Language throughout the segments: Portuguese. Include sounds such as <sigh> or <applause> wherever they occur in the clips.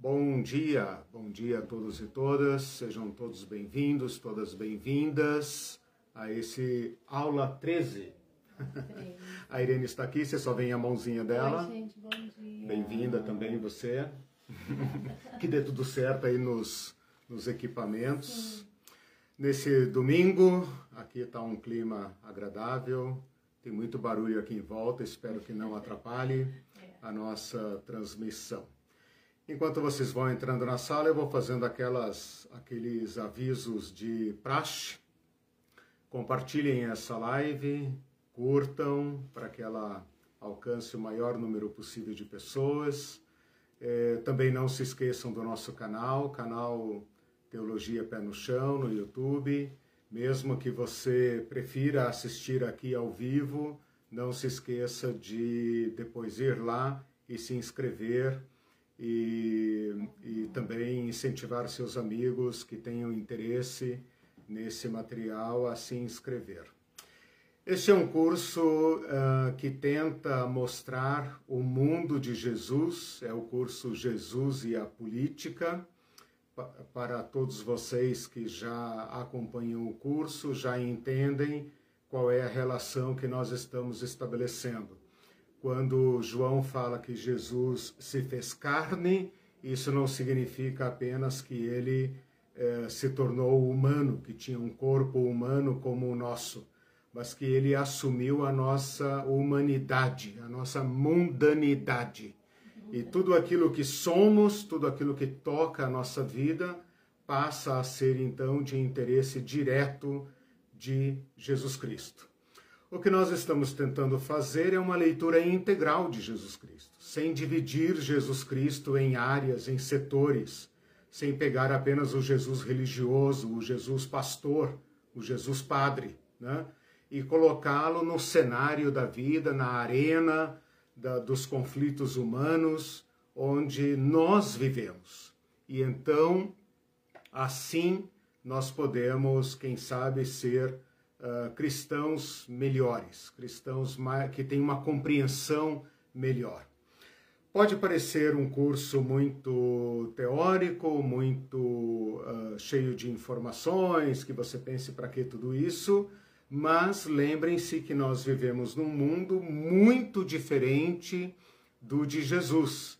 Bom dia, bom dia a todos e todas, sejam todos bem-vindos, todas bem-vindas a esse aula 13. <laughs> A Irene está aqui, você só vem a mãozinha dela. Oi, gente, bom dia. Bem-vinda também você. <laughs> que dê tudo certo aí nos, nos equipamentos. Nesse domingo, aqui está um clima agradável, tem muito barulho aqui em volta, espero que não atrapalhe a nossa transmissão. Enquanto vocês vão entrando na sala, eu vou fazendo aquelas, aqueles avisos de praxe. Compartilhem essa live, curtam para que ela alcance o maior número possível de pessoas. É, também não se esqueçam do nosso canal, canal Teologia Pé no Chão, no YouTube. Mesmo que você prefira assistir aqui ao vivo, não se esqueça de depois ir lá e se inscrever e, e também incentivar seus amigos que tenham interesse nesse material a se inscrever. Este é um curso uh, que tenta mostrar o mundo de Jesus, é o curso Jesus e a Política. Para todos vocês que já acompanham o curso, já entendem qual é a relação que nós estamos estabelecendo quando João fala que Jesus se fez carne, isso não significa apenas que ele eh, se tornou humano, que tinha um corpo humano como o nosso, mas que ele assumiu a nossa humanidade, a nossa mundanidade. E tudo aquilo que somos, tudo aquilo que toca a nossa vida, passa a ser então de interesse direto de Jesus Cristo. O que nós estamos tentando fazer é uma leitura integral de Jesus Cristo, sem dividir Jesus Cristo em áreas, em setores, sem pegar apenas o Jesus religioso, o Jesus pastor, o Jesus padre, né? e colocá-lo no cenário da vida, na arena da, dos conflitos humanos, onde nós vivemos. E então, assim, nós podemos, quem sabe, ser uh, cristãos melhores, cristãos mais, que têm uma compreensão melhor. Pode parecer um curso muito teórico, muito uh, cheio de informações, que você pense para que tudo isso, mas lembrem-se que nós vivemos num mundo muito diferente do de Jesus.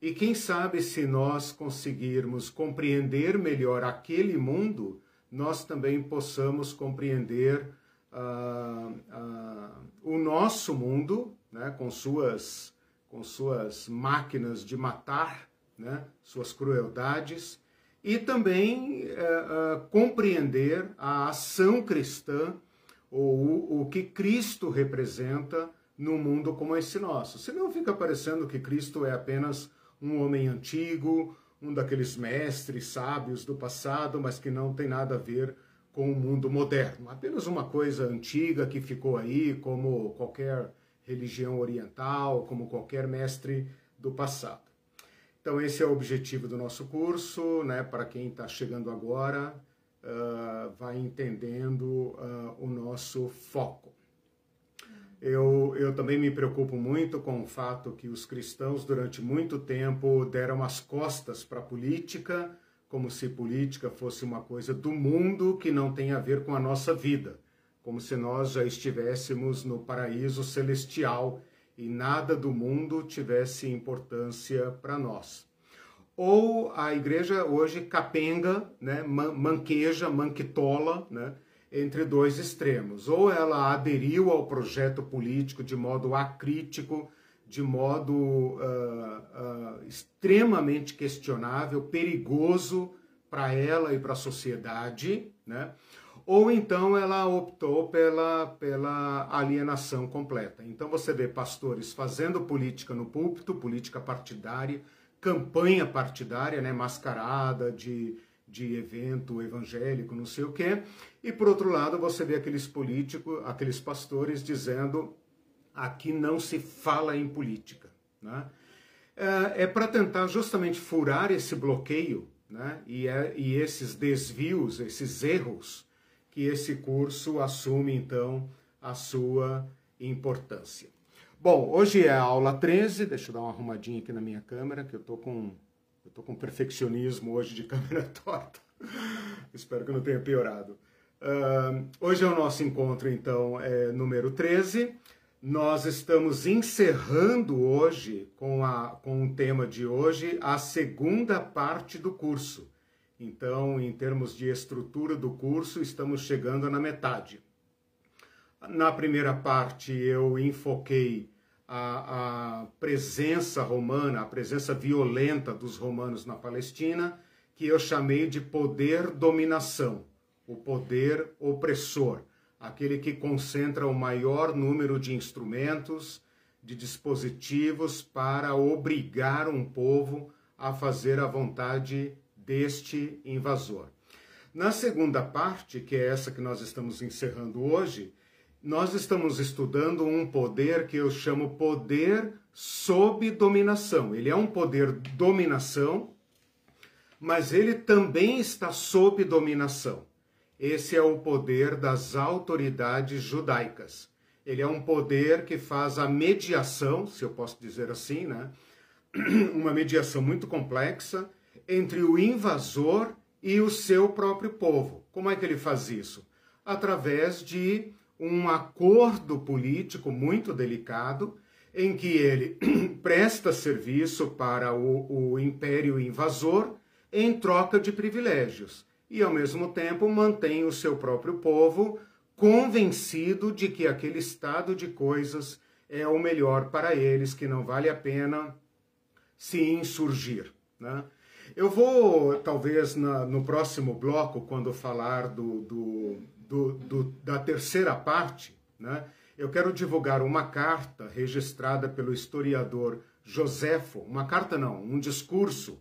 E quem sabe se nós conseguirmos compreender melhor aquele mundo, nós também possamos compreender uh, uh, o nosso mundo, né, com, suas, com suas máquinas de matar, né, suas crueldades, e também uh, compreender a ação cristã, ou o que Cristo representa num mundo como esse nosso. Senão fica parecendo que Cristo é apenas um homem antigo, um daqueles mestres sábios do passado, mas que não tem nada a ver com o mundo moderno. Apenas uma coisa antiga que ficou aí, como qualquer religião oriental, como qualquer mestre do passado. Então, esse é o objetivo do nosso curso, né? Para quem está chegando agora, uh, vai entendendo uh, o nosso foco. Eu, eu também me preocupo muito com o fato que os cristãos, durante muito tempo, deram as costas para a política, como se política fosse uma coisa do mundo que não tem a ver com a nossa vida, como se nós já estivéssemos no paraíso celestial e nada do mundo tivesse importância para nós. Ou a igreja hoje capenga, né, manqueja, manquitola, né, entre dois extremos. Ou ela aderiu ao projeto político de modo acrítico, de modo uh, uh, extremamente questionável, perigoso para ela e para a sociedade, né? ou então ela optou pela, pela alienação completa. Então você vê pastores fazendo política no púlpito, política partidária, campanha partidária, né, mascarada de de evento evangélico, não sei o quê. E por outro lado, você vê aqueles políticos, aqueles pastores dizendo aqui não se fala em política. Né? É, é para tentar justamente furar esse bloqueio né? e, é, e esses desvios, esses erros, que esse curso assume então a sua importância. Bom, hoje é a aula 13, deixa eu dar uma arrumadinha aqui na minha câmera, que eu estou com Eu estou com perfeccionismo hoje de <laughs> câmera torta. Espero que não tenha piorado. Uh, hoje é o nosso encontro, então, é número 13. Nós estamos encerrando hoje, com, a, com o tema de hoje, a segunda parte do curso. Então, em termos de estrutura do curso, estamos chegando na metade. Na primeira parte, eu enfoquei a, a presença romana, a presença violenta dos romanos na Palestina, que eu chamei de poder dominação, o poder opressor, aquele que concentra o maior número de instrumentos, de dispositivos para obrigar um povo a fazer a vontade deste invasor. Na segunda parte, que é essa que nós estamos encerrando hoje, nós estamos estudando um poder que eu chamo poder sob dominação. Ele é um poder dominação, mas ele também está sob dominação. Esse é o poder das autoridades judaicas. Ele é um poder que faz a mediação, se eu posso dizer assim, né? <clears throat> Uma mediação muito complexa entre o invasor e o seu próprio povo. Como é que ele faz isso? Através de um acordo político muito delicado em que ele <clears throat> presta serviço para o, o império invasor em troca de privilégios e, ao mesmo tempo, mantém o seu próprio povo convencido de que aquele estado de coisas é o melhor para eles, que não vale a pena se insurgir. Né? Eu vou, talvez, na, no próximo bloco, quando falar do, do, do, do, da terceira parte, né, eu quero divulgar uma carta registrada pelo historiador Joséfo, uma carta não, um discurso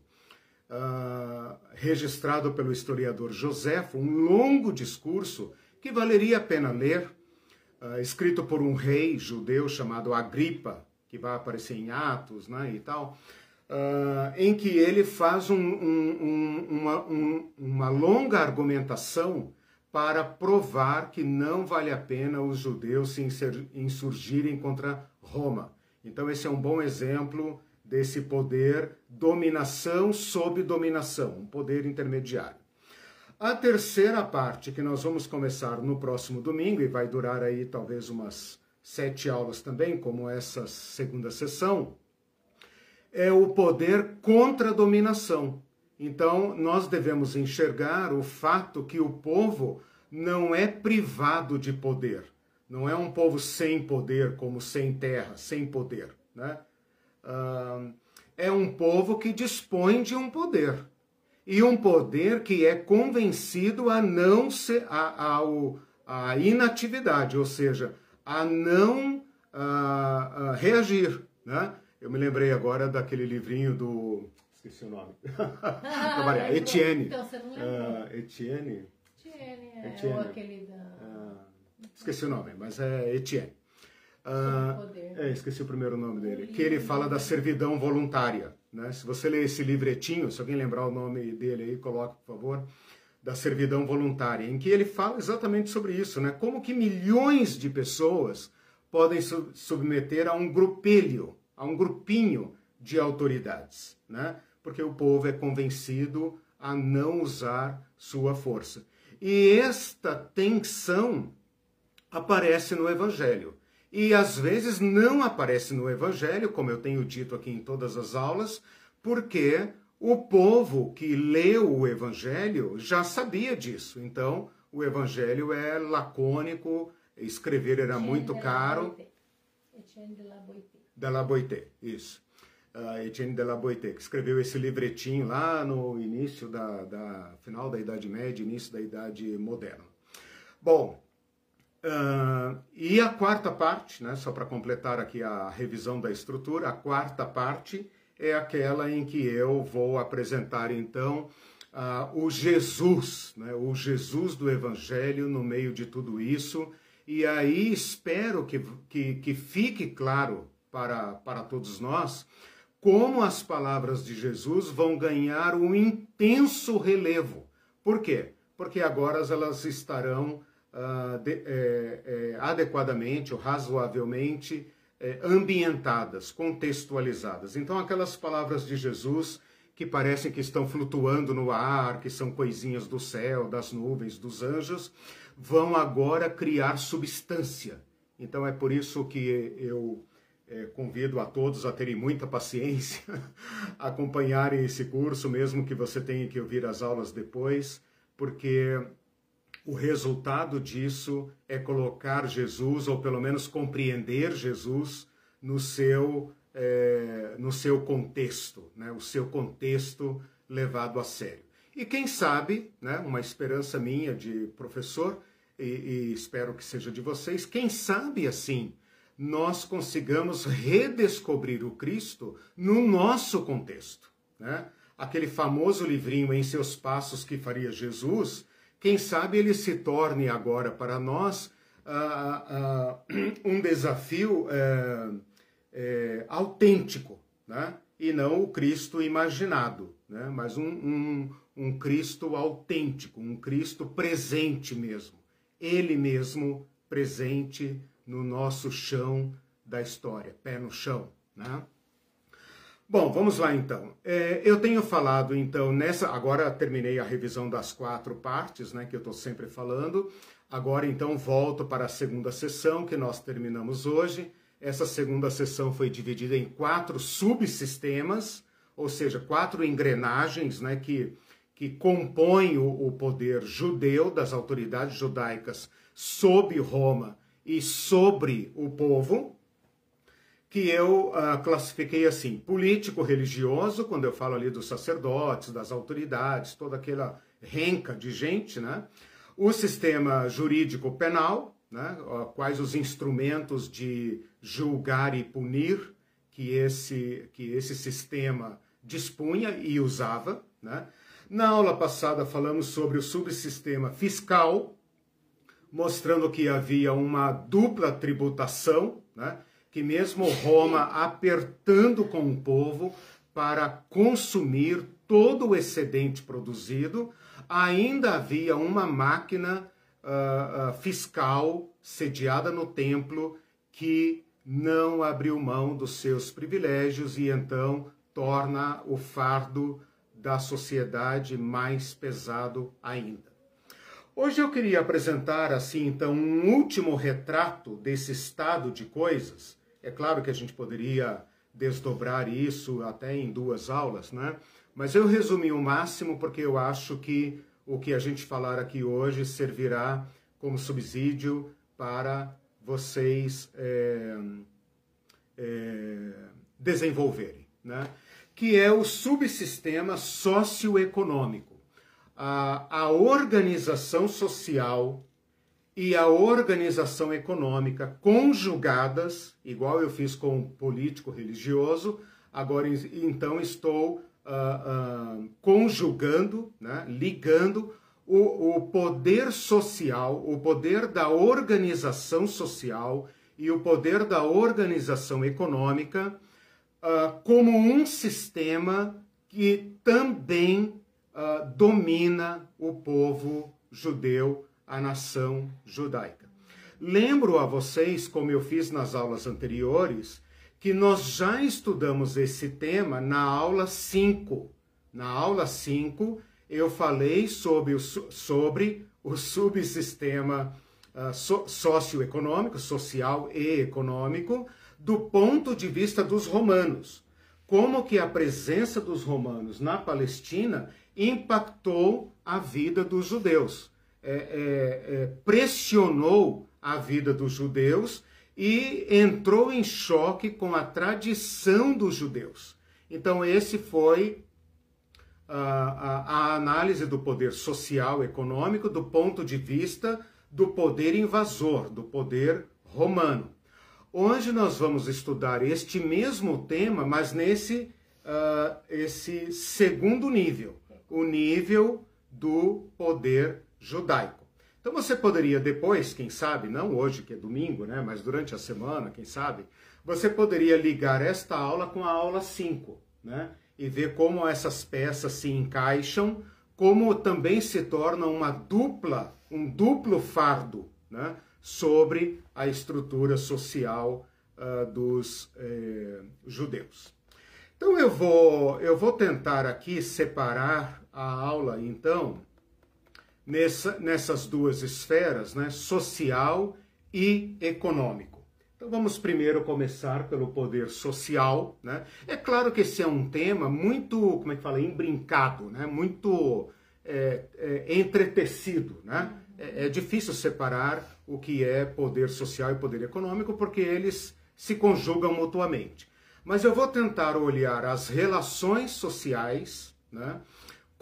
uh, registrado pelo historiador Joséfo, um longo discurso que valeria a pena ler, uh, escrito por um rei judeu chamado Agripa, que vai aparecer em Atos né, e tal, uh, em que ele faz um, um, uma, uma longa argumentação para provar que não vale a pena os judeus se insurgirem contra Roma. Então, esse é um bom exemplo desse poder dominação sob dominação, um poder intermediário. A terceira parte, que nós vamos começar no próximo domingo e vai durar aí talvez umas sete aulas também, como essa segunda sessão, é o poder contra a dominação. Então, nós devemos enxergar o fato que o povo não é privado de poder. Não é um povo sem poder, como sem terra, sem poder. Né? É um povo que dispõe de um poder. E um poder que é convencido a não ser a, a, a inatividade, ou seja, a não uh, uh, reagir. Né? Eu me lembrei agora daquele livrinho do. Esqueci o nome. <laughs> Ah, Etienne. Então, você não uh, Etienne. Etienne, é Etienne. ou aquele da. Uh, esqueci o nome, mas é Etienne. Uh, é, esqueci o primeiro nome dele. Que ele fala da servidão voluntária. Né? Se você ler esse livretinho, se alguém lembrar o nome dele aí, coloque, por favor. Da servidão voluntária, em que ele fala exatamente sobre isso, né? Como que milhões de pessoas podem submeter a um grupelho a um grupinho de autoridades, né? porque o povo é convencido a não usar sua força. E esta tensão aparece no Evangelho. E às vezes não aparece no Evangelho, como eu tenho dito aqui em todas as aulas, porque o povo que leu o Evangelho já sabia disso. Então, o Evangelho é lacônico, escrever era muito caro. Etienne de la Boite de la Boité, isso. Uh, Etienne de la Boité, que escreveu esse livretinho lá no início da, da final da Idade Média, início da Idade Moderna. Bom, uh, e a quarta parte, né, só para completar aqui a revisão da estrutura, a quarta parte é aquela em que eu vou apresentar então uh, o Jesus, né, o Jesus do Evangelho no meio de tudo isso. E aí espero que, que, que fique claro para, para todos nós, como as palavras de Jesus vão ganhar um intenso relevo. Por quê? Porque agora elas estarão uh, de, é, é, adequadamente ou razoavelmente é, ambientadas, contextualizadas. Então, aquelas palavras de Jesus que parecem que estão flutuando no ar, que são coisinhas do céu, das nuvens, dos anjos, vão agora criar substância. Então é por isso que eu é, convido a todos a terem muita paciência, <laughs> acompanharem esse curso, mesmo que você tenha que ouvir as aulas depois, porque o resultado disso é colocar Jesus, ou pelo menos compreender Jesus, no seu, é, no seu contexto, né? o seu contexto levado a sério. E quem sabe, né, uma esperança minha de professor, e, e espero que seja de vocês, quem sabe assim nós consigamos redescobrir o Cristo no nosso contexto. Né? Aquele famoso livrinho Em Seus Passos que faria Jesus, quem sabe ele se torne agora para nós uh, uh, um desafio uh, autêntico, né? e não o Cristo imaginado, né? mas um, um, um Cristo autêntico, um Cristo presente mesmo, ele mesmo presente no nosso chão da história, pé no chão, né? Bom, vamos lá então. É, eu tenho falado então nessa. Agora terminei a revisão das quatro partes, né, que eu estou sempre falando. Agora então volto para a segunda sessão que nós terminamos hoje. Essa segunda sessão foi dividida em quatro subsistemas, ou seja, quatro engrenagens, né, que que compõem o, o poder judeu das autoridades judaicas sob Roma e sobre o povo, que eu uh, classifiquei assim: político-religioso, quando eu falo ali dos sacerdotes, das autoridades, toda aquela renca de gente, né? O sistema jurídico-penal, né? Uh, quais os instrumentos de julgar e punir que esse, que esse sistema dispunha e usava, né? Na aula passada falamos sobre o subsistema fiscal, mostrando que havia uma dupla tributação, né? Que mesmo Roma apertando com o povo para consumir todo o excedente produzido, ainda havia uma máquina uh, uh, fiscal sediada no templo que não abriu mão dos seus privilégios e então torna o fardo da sociedade mais pesado ainda. Hoje eu queria apresentar assim então um último retrato desse estado de coisas. É claro que a gente poderia desdobrar isso até em duas aulas, né? Mas eu resumi o máximo porque eu acho que o que a gente falar aqui hoje servirá como subsídio para vocês é, é, desenvolverem, né? Que é o subsistema socioeconômico a, a organização social e a organização econômica conjugadas, igual eu fiz com político religioso, agora então estou uh, uh, conjugando, né, ligando o, o poder social, o poder da organização social e o poder da organização econômica uh, como um sistema que também domina o povo judeu, a nação judaica. Lembro a vocês, como eu fiz nas aulas anteriores, que nós já estudamos esse tema na aula 5. Na aula 5, eu falei sobre o, sobre o subsistema uh, so, socioeconômico, social e econômico, do ponto de vista dos romanos. Como que a presença dos romanos na Palestina impactou a vida dos judeus, é, é, é, pressionou a vida dos judeus e entrou em choque com a tradição dos judeus. Então, esse foi a, a, a análise do poder social, econômico, do ponto de vista do poder invasor, do poder romano. Hoje nós vamos estudar este mesmo tema, mas nesse uh, esse segundo nível, o nível do poder judaico. Então você poderia depois, quem sabe, não hoje que é domingo, né, mas durante a semana, quem sabe, você poderia ligar esta aula com a aula 5, né, e ver como essas peças se encaixam, como também se torna uma dupla, um duplo fardo, né, sobre a estrutura social uh, dos eh, judeus. Então eu vou, eu vou tentar aqui separar a aula, então, nessa, nessas duas esferas, né, social e econômico. Então vamos primeiro começar pelo poder social, né? É claro que esse é um tema muito, como é que fala, embrincado, né? Muito é, é, entretecido, né? É, é difícil separar o que é poder social e poder econômico porque eles se conjugam mutuamente. Mas eu vou tentar olhar as relações sociais, né?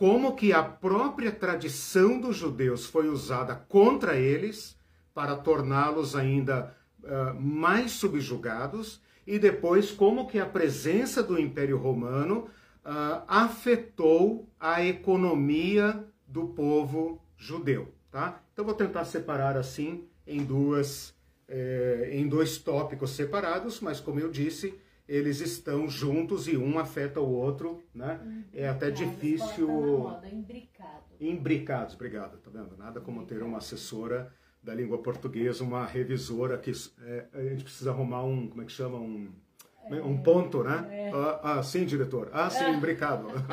Como que a própria tradição dos judeus foi usada contra eles para torná-los ainda uh, mais subjugados e depois como que a presença do Império Romano uh, afetou a economia do povo judeu, tá? Então vou tentar separar assim em duas eh, em dois tópicos separados, mas como eu disse, eles estão juntos e um afeta o outro, né? Hum, é até difícil. Moda, imbricados. Imbricados, obrigado. Tá vendo? Nada como ter uma assessora da língua portuguesa, uma revisora que é, a gente precisa arrumar um, como é que chama, um, é, um ponto, né? É. Ah, ah, sim, diretor. Ah, sim, imbricado. <laughs>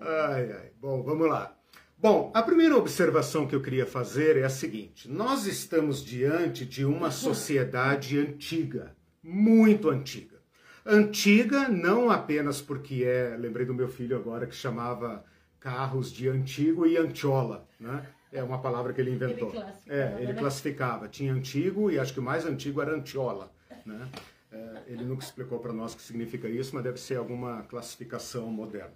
ai, ai. Bom, vamos lá. Bom, a primeira observação que eu queria fazer é a seguinte: nós estamos diante de uma sociedade antiga muito antiga. Antiga não apenas porque é, lembrei do meu filho agora que chamava carros de antigo e antiola, né? É uma palavra que ele inventou. Ele é, ele né? classificava. Tinha antigo e acho que o mais antigo era antiola, né? É, ele nunca explicou para nós o que significa isso, mas deve ser alguma classificação moderna.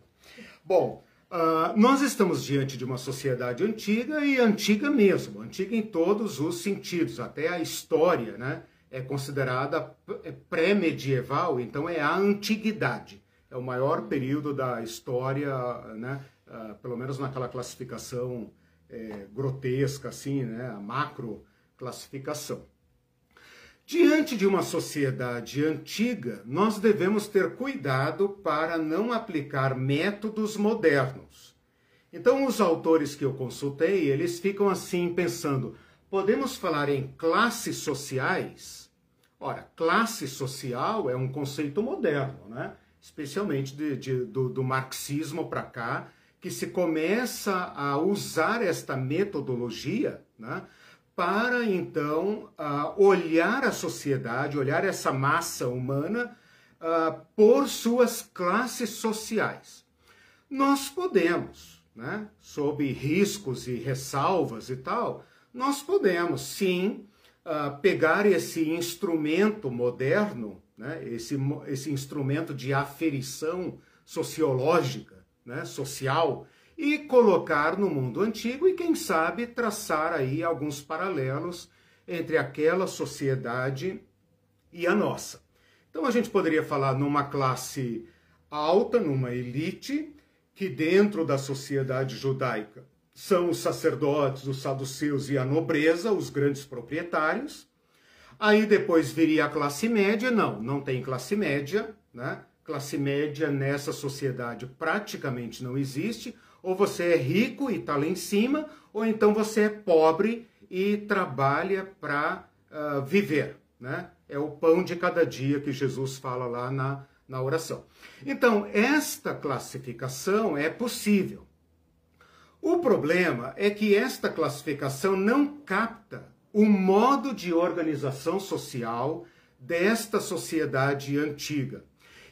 Bom, uh, nós estamos diante de uma sociedade antiga e antiga mesmo, antiga em todos os sentidos, até a história, né? É considerada é pré-medieval, então é a antiguidade. É o maior período da história, né? Uh, pelo menos naquela classificação é, grotesca, assim, né? a macro classificação. Diante de uma sociedade antiga, nós devemos ter cuidado para não aplicar métodos modernos. Então, os autores que eu consultei, eles ficam assim pensando: podemos falar em classes sociais? Ora, classe social é um conceito moderno, né? especialmente de, de, do, do marxismo para cá, que se começa a usar esta metodologia né? para então olhar a sociedade, olhar essa massa humana uh, por suas classes sociais. Nós podemos, né? sob riscos e ressalvas e tal, nós podemos sim uh, pegar esse instrumento moderno, né, esse, esse instrumento de aferição sociológica, né, social, e colocar no mundo antigo e, quem sabe, traçar aí alguns paralelos entre aquela sociedade e a nossa. Então a gente poderia falar numa classe alta, numa elite, que dentro da sociedade judaica são os sacerdotes, os saduceus e a nobreza, os grandes proprietários. Aí depois viria a classe média, não, não tem classe média, né? Classe média nessa sociedade praticamente não existe. Ou você é rico e está lá em cima, ou então você é pobre e trabalha para uh, ah, viver, né? É o pão de cada dia que Jesus fala lá na, na oração. Então, esta classificação é possível. O problema é que esta classificação não capta o modo de organização social desta sociedade antiga.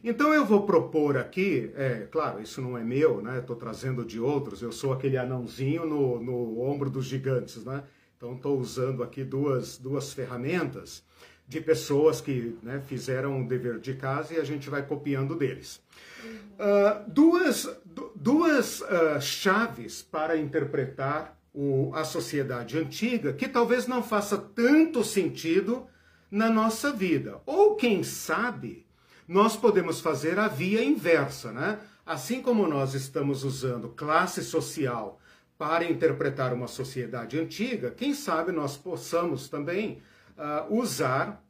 Então eu vou propor aqui, é claro, isso não é meu, né? Estou trazendo de outros. Eu sou aquele anãozinho no, no ombro dos gigantes, né? Então estou usando aqui duas, duas ferramentas de pessoas que né, fizeram o dever de casa e a gente vai copiando deles. Uh, duas duas uh, chaves para interpretar o, a sociedade antiga que talvez não faça tanto sentido na nossa vida. Ou, quem sabe, nós podemos fazer a via inversa, né? Assim como nós estamos usando classe social para interpretar uma sociedade antiga, quem sabe nós possamos também uh, usar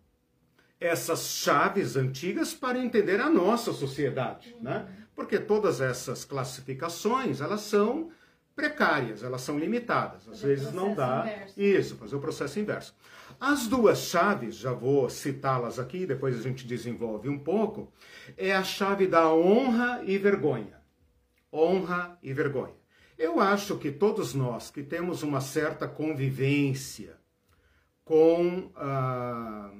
essas chaves antigas para entender a nossa sociedade, né? Porque todas essas classificações, elas são precárias, elas são limitadas. Às fazer vezes não dá inverso. isso, fazer o processo inverso. As duas chaves, já vou citá-las aqui, depois a gente desenvolve um pouco, é a chave da honra e vergonha. Honra e vergonha. Eu acho que todos nós que temos uma certa convivência com ah,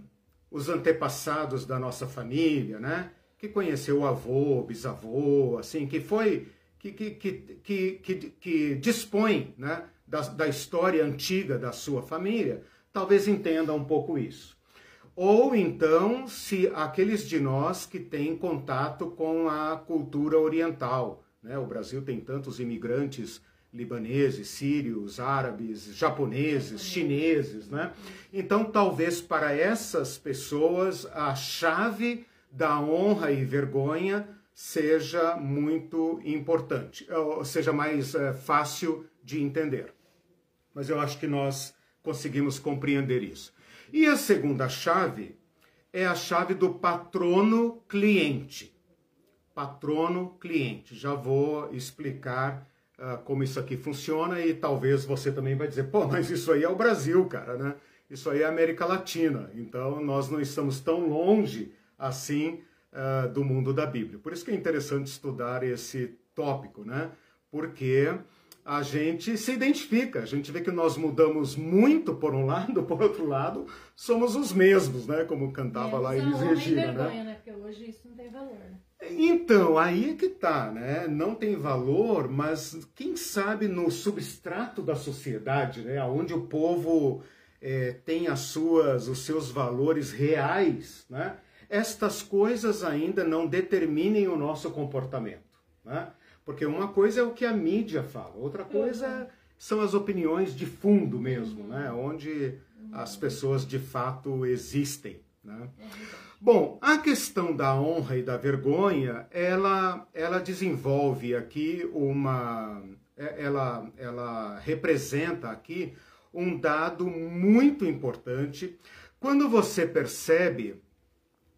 os antepassados da nossa família, né? Que conheceu o avô, bisavô, assim, que foi, que, que, que, que, que, dispõe né, da, da história antiga da sua família, talvez entenda um pouco isso. Ou então, se aqueles de nós que têm contato com a cultura oriental, né? O Brasil tem tantos imigrantes libaneses, sírios, árabes, japoneses, chineses, né? Então, talvez para essas pessoas a chave da honra e vergonha seja muito importante, ou seja mais é, fácil de entender. Mas eu acho que nós conseguimos compreender isso. E a segunda chave é a chave do patrono cliente. Patrono cliente. Já vou explicar uh, como isso aqui funciona e talvez você também vai dizer, pô, mas isso aí é o Brasil, cara, né? Isso aí é a América Latina. Então nós não estamos tão longe assim uh, do mundo da Bíblia. Por isso que é interessante estudar esse tópico, né? Porque a gente se identifica, a gente vê que nós mudamos muito por um <laughs> lado, por outro lado, somos os mesmos, né? Como cantava lá Elis Regina, vergonha, né? né? Porque hoje isso não tem valor, né? Então, aí é que tá, né? Não tem valor, mas quem sabe no substrato da sociedade, né? Onde o povo é, tem as suas, os seus valores reais, né? Estas coisas ainda não determinem o nosso comportamento, né? Porque uma coisa é o que a mídia fala, outra coisa uhum. são as opiniões de fundo mesmo, né? Onde as pessoas de fato existem, né? Bom, a questão da honra e da vergonha, ela, ela desenvolve aqui uma. É, ela, ela representa aqui um dado muito importante quando você percebe,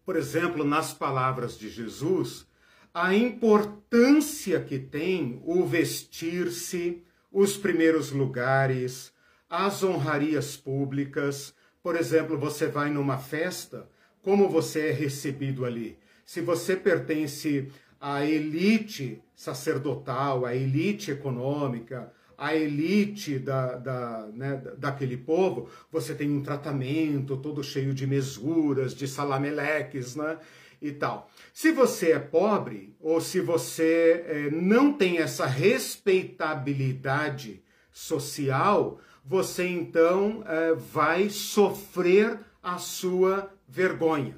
por exemplo, nas palavras de Jesus, a importância que tem o vestir-se, os primeiros lugares, as honrarias públicas. Por exemplo, você vai numa festa, como você é recebido ali? Se você pertence à elite sacerdotal, à elite econômica, à elite da, da, né, daquele povo, você tem um tratamento todo cheio de mesuras, de salameleques, né? e tal. Se você é pobre ou se você é, não tem essa respeitabilidade social, você então é, vai sofrer a sua vergonha.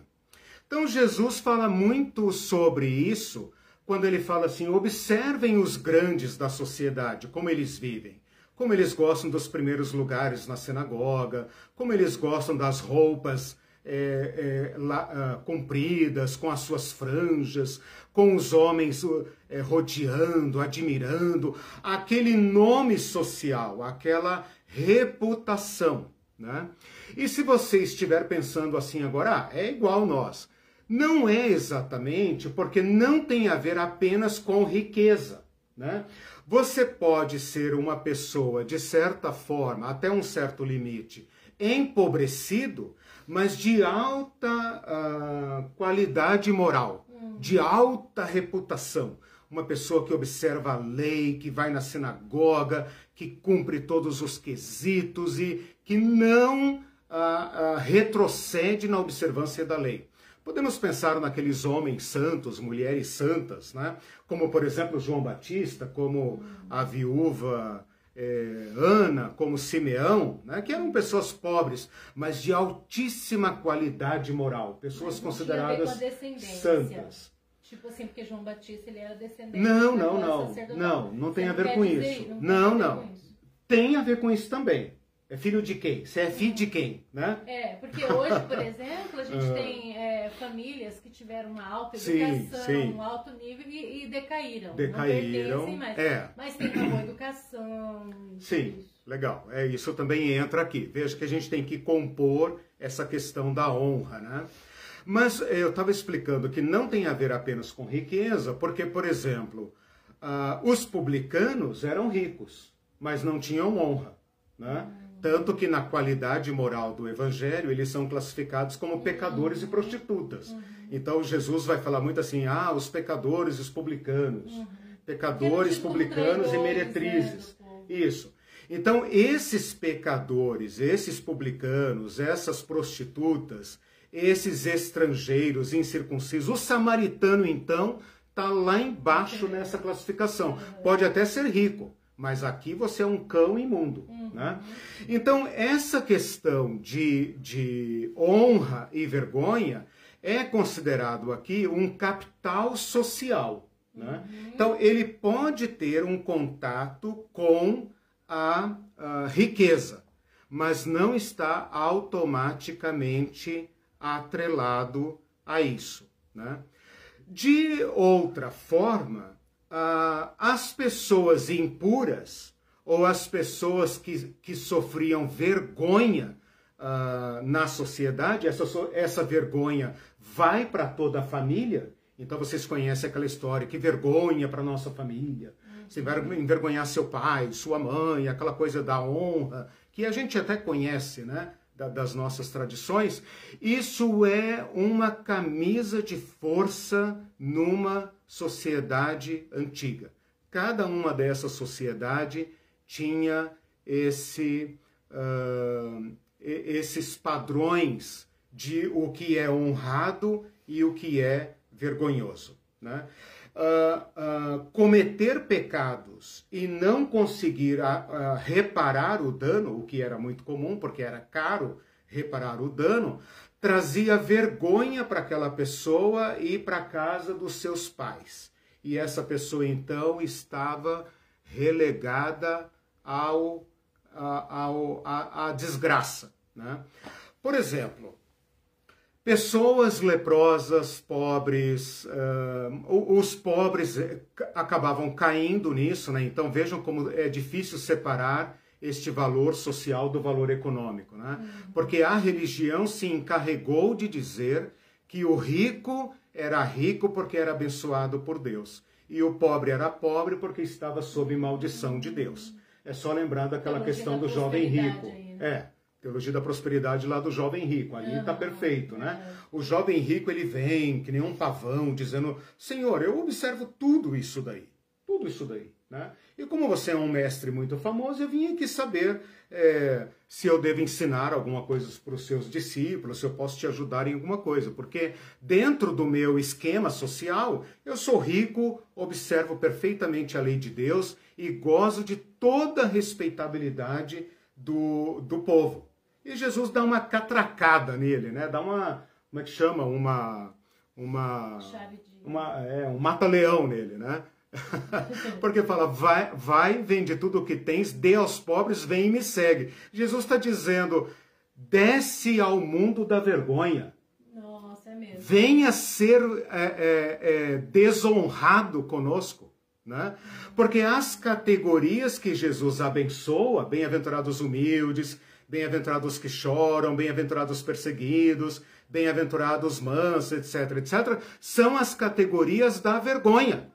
Então Jesus fala muito sobre isso quando ele fala assim: observem os grandes da sociedade, como eles vivem como eles gostam dos primeiros lugares na sinagoga, como eles gostam das roupas é, é, la, uh, compridas, com as suas franjas, com os homens é, rodeando, admirando, aquele nome social, aquela reputação. Né? E se você estiver pensando assim agora, ah, é igual nós. Não é exatamente porque não tem a ver apenas com riqueza. Né? Você pode ser uma pessoa, de certa forma, até um certo limite, empobrecido, mas de alta uh, qualidade moral, de alta reputação. Uma pessoa que observa a lei, que vai na sinagoga, que cumpre todos os quesitos e que não uh, uh, retrocede na observância da lei. Podemos pensar naqueles homens santos, mulheres santas, né? como por exemplo João Batista, como a viúva é, Ana, como Simeão, né, que eram pessoas pobres, mas de altíssima qualidade moral, pessoas consideradas santas. Tipo assim, porque João Batista ele era descendente. Não, não, não. Não, não tem a ver com isso. Não, não. Tem a ver com isso também. É filho de quem? Você é filho de quem, né? É, porque hoje, por exemplo, a gente uh, <laughs> tem é, famílias que tiveram uma alta educação, sim, sim. um alto nível e, e decaíram. Decaíram, mais. É. Mas tem uma boa educação. <clears throat> Sim, isso. legal. É, isso também entra aqui. Veja que a gente tem que compor essa questão da honra, né? Mas eu estava explicando que não tem a ver apenas com riqueza, porque, por exemplo, uh, os publicanos eram ricos, mas não tinham honra, né? Hum. Tanto que na qualidade moral do evangelho, eles são classificados como pecadores e prostitutas. Então Jesus vai falar muito assim: ah, os pecadores e os publicanos. Pecadores, publicanos e meretrizes. Né, Isso. Então, esses pecadores, esses publicanos, essas prostitutas, esses estrangeiros incircuncisos, o samaritano, então, está lá embaixo nessa classificação. Pode até ser rico, mas aqui você é um cão imundo. Uhum. Né? Então, essa questão de, de honra e vergonha é considerado aqui um capital social. Né? Uhum. Então, ele pode ter um contato com a, a riqueza, mas não está automaticamente atrelado a isso. Né? De outra forma, uh, as pessoas impuras ou as pessoas que, que sofriam vergonha uh, na sociedade, essa, essa vergonha vai para toda a família. Então vocês conhecem aquela história, que vergonha para nossa família. Você vai envergonhar seu pai, sua mãe, aquela coisa da honra, que a gente até conhece, né? das nossas tradições, isso é uma camisa de força numa sociedade antiga. Cada uma dessas sociedades tinha esse, uh, esses padrões de o que é honrado e o que é vergonhoso. Né? Uh, uh, cometer pecados e não conseguir uh, reparar o dano, o que era muito comum, porque era caro reparar o dano, trazia vergonha para aquela pessoa e para a casa dos seus pais. E essa pessoa então estava relegada ao, ao, à desgraça. Né? Por exemplo, Pessoas leprosas, pobres, uh, os pobres eh, acabavam caindo nisso, né? Então vejam como é difícil separar este valor social do valor econômico, né? Uhum. Porque a religião se encarregou de dizer que o rico era rico porque era abençoado por Deus e o pobre era pobre porque estava sob maldição de Deus. É só lembrar daquela questão do jovem rico. Aí? É. Teologia da prosperidade lá do jovem rico. Ali está uhum. perfeito, né? O jovem rico ele vem que nem um pavão dizendo: Senhor, eu observo tudo isso daí, tudo isso daí, né? E como você é um mestre muito famoso, eu vim aqui saber é, se eu devo ensinar alguma coisa para os seus discípulos, se eu posso te ajudar em alguma coisa, porque dentro do meu esquema social, eu sou rico, observo perfeitamente a lei de Deus e gozo de toda a respeitabilidade do, do povo. E Jesus dá uma catracada nele, né? Dá uma, como é que chama? Uma, uma, uma é, um mata-leão nele, né? <laughs> Porque fala, vai, vai, vende tudo o que tens, dê aos pobres, vem e me segue. Jesus está dizendo, desce ao mundo da vergonha. Nossa, é mesmo. Venha ser é, é, é, desonrado conosco. Né? Porque as categorias que Jesus abençoa, bem-aventurados humildes, bem-aventurados que choram, bem-aventurados perseguidos, bem-aventurados mansos, etc, etc, são as categorias da vergonha.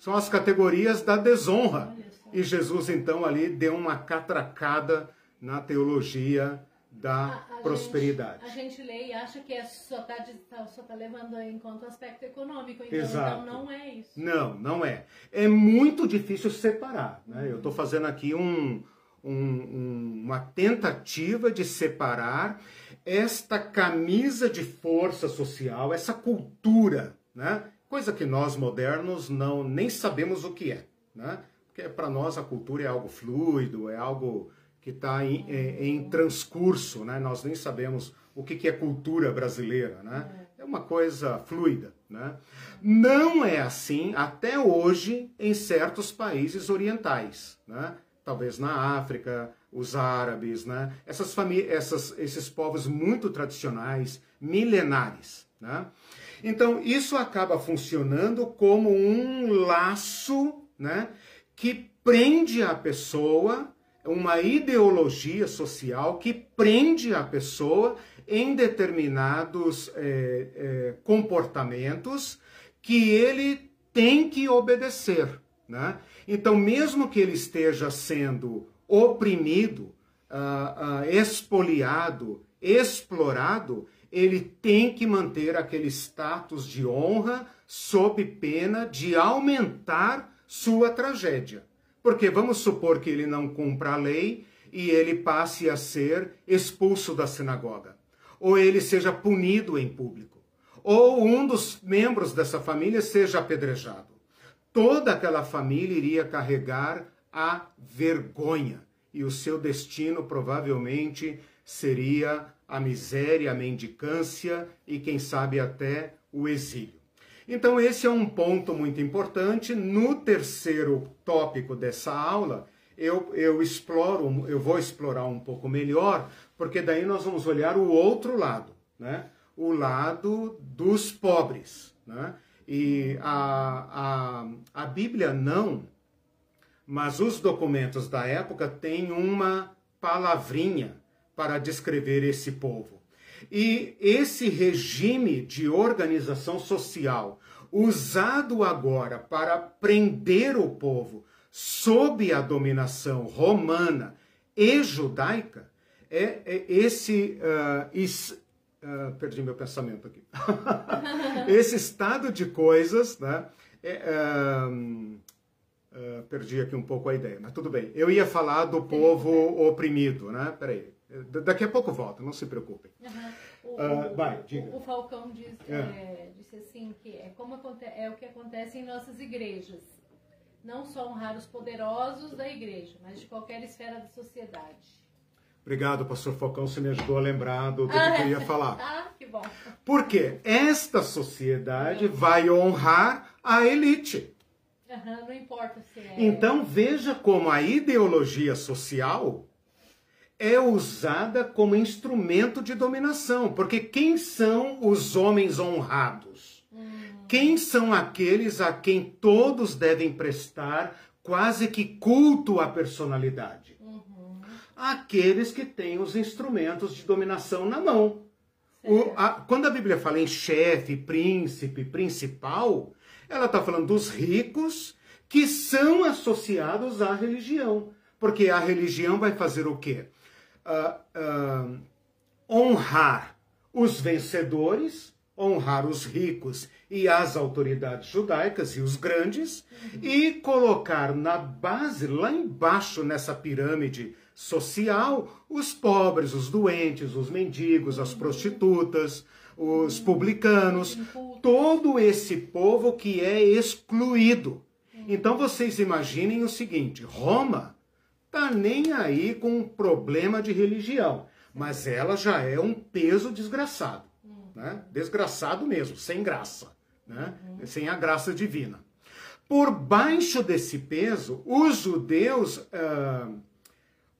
São as categorias da desonra. E Jesus então ali deu uma catracada na teologia da a, a prosperidade. Gente, a gente lê e acha que é só está tá, só tá levando em conta o aspecto econômico, então, Exato. então não é isso. Não, não é. É muito difícil separar. Né? Uhum. Eu estou fazendo aqui um, um, uma tentativa de separar esta camisa de força social, essa cultura, né? Coisa que nós modernos não nem sabemos o que é. Né? Porque para nós a cultura é algo fluido, é algo que está em, em, em, transcurso, né? Nós nem sabemos o que, que é cultura brasileira, né? É uma coisa fluida, né? Não é assim até hoje em certos países orientais, né? Talvez na África, os árabes, né? Essas famílias, essas, esses povos muito tradicionais, milenares, né? Então isso acaba funcionando como um laço, né? Que prende a pessoa uma ideologia social que prende a pessoa em determinados é, é, comportamentos que ele tem que obedecer. Né? Então, mesmo que ele esteja sendo oprimido uh, uh, expoliado, explorado, ele tem que manter aquele status de honra sob pena de aumentar sua tragédia. Porque vamos supor que ele não cumpra a lei e ele passe a ser expulso da sinagoga, ou ele seja punido em público, ou um dos membros dessa família seja apedrejado. Toda aquela família iria carregar a vergonha e o seu destino provavelmente seria a miséria, a mendicância e quem sabe até o exílio. Então, esse é um ponto muito importante. No terceiro tópico dessa aula, eu, eu exploro, eu vou explorar um pouco melhor, porque daí nós vamos olhar o outro lado, né? O lado dos pobres, né? E a, a, a Bíblia não, mas os documentos da época têm uma palavrinha para descrever esse povo. E esse regime de organização social, usado agora para prender o povo sob a dominação romana e judaica, é, é esse. Uh, is, uh, perdi meu pensamento aqui. <laughs> esse estado de coisas, né? É, uh, perdi aqui um pouco a ideia, mas tudo bem. Eu ia falar do povo oprimido, né? Peraí. Daqui a pouco volta, não se preocupem. Uhum. O, vai, diga. O, Falcão diz, é. É, disse assim que é, como é o que acontece em nossas igrejas. Não só honrar os poderosos da igreja, mas de qualquer esfera da sociedade. Obrigado, pastor Falcão, você me ajudou a lembrar do, do ah, que eu ia falar. <laughs> ah, que bom. Porque esta sociedade vai honrar a elite. Uhum, não importa se é. Então veja como a ideologia social é usada como instrumento de dominação. Porque quem são os homens honrados? Quem são aqueles a quem todos devem prestar quase que culto à personalidade? Uhum. Aqueles que têm os instrumentos de dominação na mão. O, a, quando a Bíblia fala em chefe, príncipe, principal, ela está falando dos ricos que são associados à religião. Porque a religião vai fazer o quê? Uh, uh, honrar os vencedores, honrar os ricos e as autoridades judaicas e os grandes, uhum. e colocar na base, lá embaixo nessa pirâmide social, os pobres, os doentes, os mendigos, as prostitutas, os publicanos, todo esse povo que é excluído. Então vocês imaginem o seguinte: Roma tá nem aí com um problema de religião, mas ela já é um peso desgraçado, né? Desgraçado mesmo, sem graça, né? Sem a graça divina. Por baixo desse peso, os judeus ah,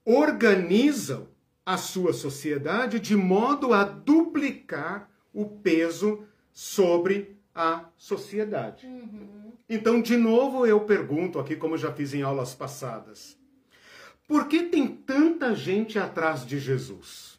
organizam a sua sociedade de modo a duplicar o peso sobre a sociedade. Uhum. Então, de novo, eu pergunto aqui, como já fiz em aulas passadas: por que tem tanta gente atrás de Jesus?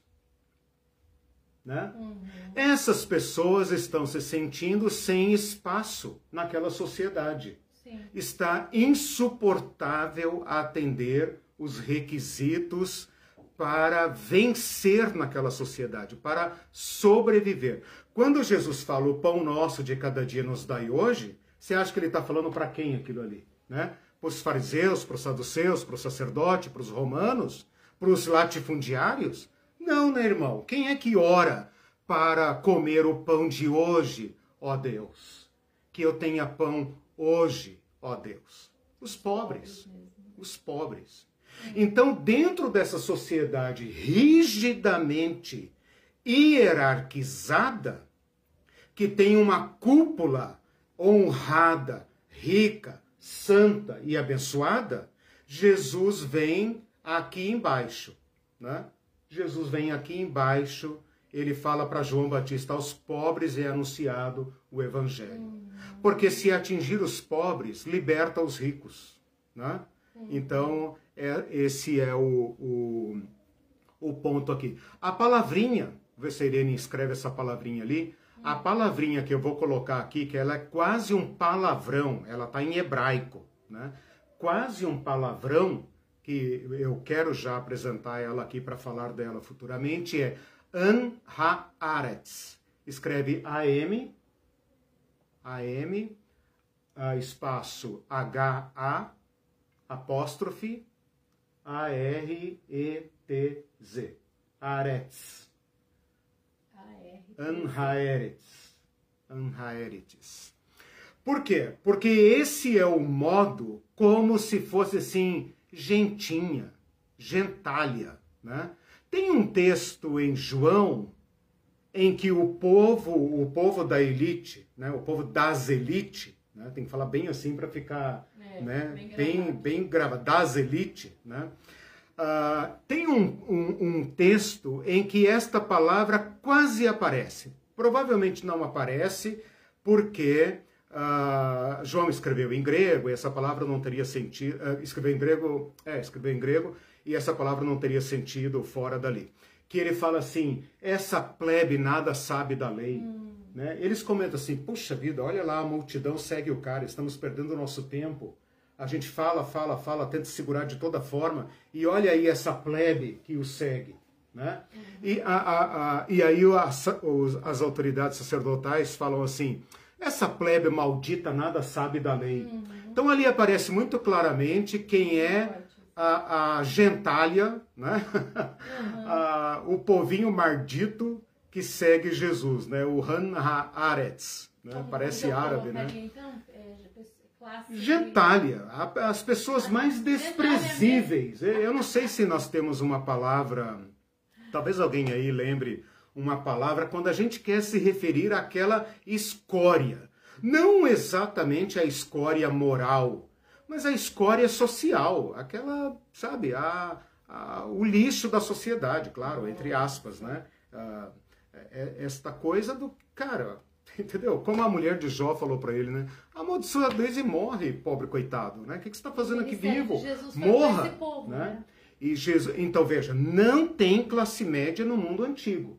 Né? Uhum. Essas pessoas estão se sentindo sem espaço naquela sociedade. Sim. Está insuportável atender os requisitos para vencer naquela sociedade, para sobreviver. Quando Jesus fala o pão nosso de cada dia nos dai hoje, você acha que ele está falando para quem aquilo ali? Né? Para os fariseus, para os saduceus, para o sacerdote, para os romanos, para os latifundiários? Não, né, irmão? Quem é que ora para comer o pão de hoje, ó Deus? Que eu tenha pão hoje, ó Deus. Os pobres. Os pobres. Então, dentro dessa sociedade rigidamente hierarquizada, que tem uma cúpula honrada, rica, santa e abençoada, Jesus vem aqui embaixo, né? Jesus vem aqui embaixo, ele fala para João Batista, aos pobres é anunciado o evangelho. Porque se atingir os pobres, liberta os ricos, né? Então, é, esse é o, o, o ponto aqui. A palavrinha, vê se a Irene escreve essa palavrinha ali, a palavrinha que eu vou colocar aqui, que ela é quase um palavrão, ela está em hebraico, né? Quase um palavrão, que eu quero já apresentar ela aqui para falar dela futuramente, é An Haaretz. Escreve A-M, A-M, espaço H-A, apóstrofe, A-R-E-T-Z. Aretz. Anhaeretz. Anhaeretz. Por quê? Porque esse é o modo como se fosse assim, gentinha, gentalha. Né? Tem um texto em João em que o povo, o povo da elite, né, o povo das elite, né, tem que falar bem assim para ficar é, né, bem, bem, gravado, das elite, né, uh, tem um, um, um texto em que esta palavra quase aparece. Provavelmente não aparece porque Uh, João escreveu em grego e essa palavra não teria sentido. Uh, escreveu em grego, é, escreveu em grego e essa palavra não teria sentido fora dali. Que ele fala assim: essa plebe nada sabe da lei. Hum. Né? Eles comentam assim: puxa vida, olha lá, a multidão segue o cara, estamos perdendo o nosso tempo. A gente fala, fala, fala, tenta segurar de toda forma e olha aí essa plebe que o segue. Né? Uhum. E, a, a, a, e aí as, as autoridades sacerdotais falam assim: essa plebe maldita nada sabe da lei. Uhum. Então ali aparece muito claramente quem é a, a gentalha, né? Uhum. <laughs> a, o povinho mardito que segue Jesus, né? O Han Haaretz, né? Parece árabe, né? Então, gentalha, as pessoas mais desprezíveis. Eu não sei se nós temos uma palavra, talvez alguém aí lembre uma palavra quando a gente quer se referir àquela escória. Não exatamente a escória moral, mas a escória social, aquela, sabe, a, a o lixo da sociedade, claro, entre aspas, né? Ah, é, é esta coisa do, cara, <laughs> entendeu? Como a mulher de Jó falou para ele, né? Amaldiçoa Deus e morre, pobre coitado, né? O que, que você está fazendo aqui vivo? Morra, povo, né? né? E Jesus, então veja, não tem classe média no mundo antigo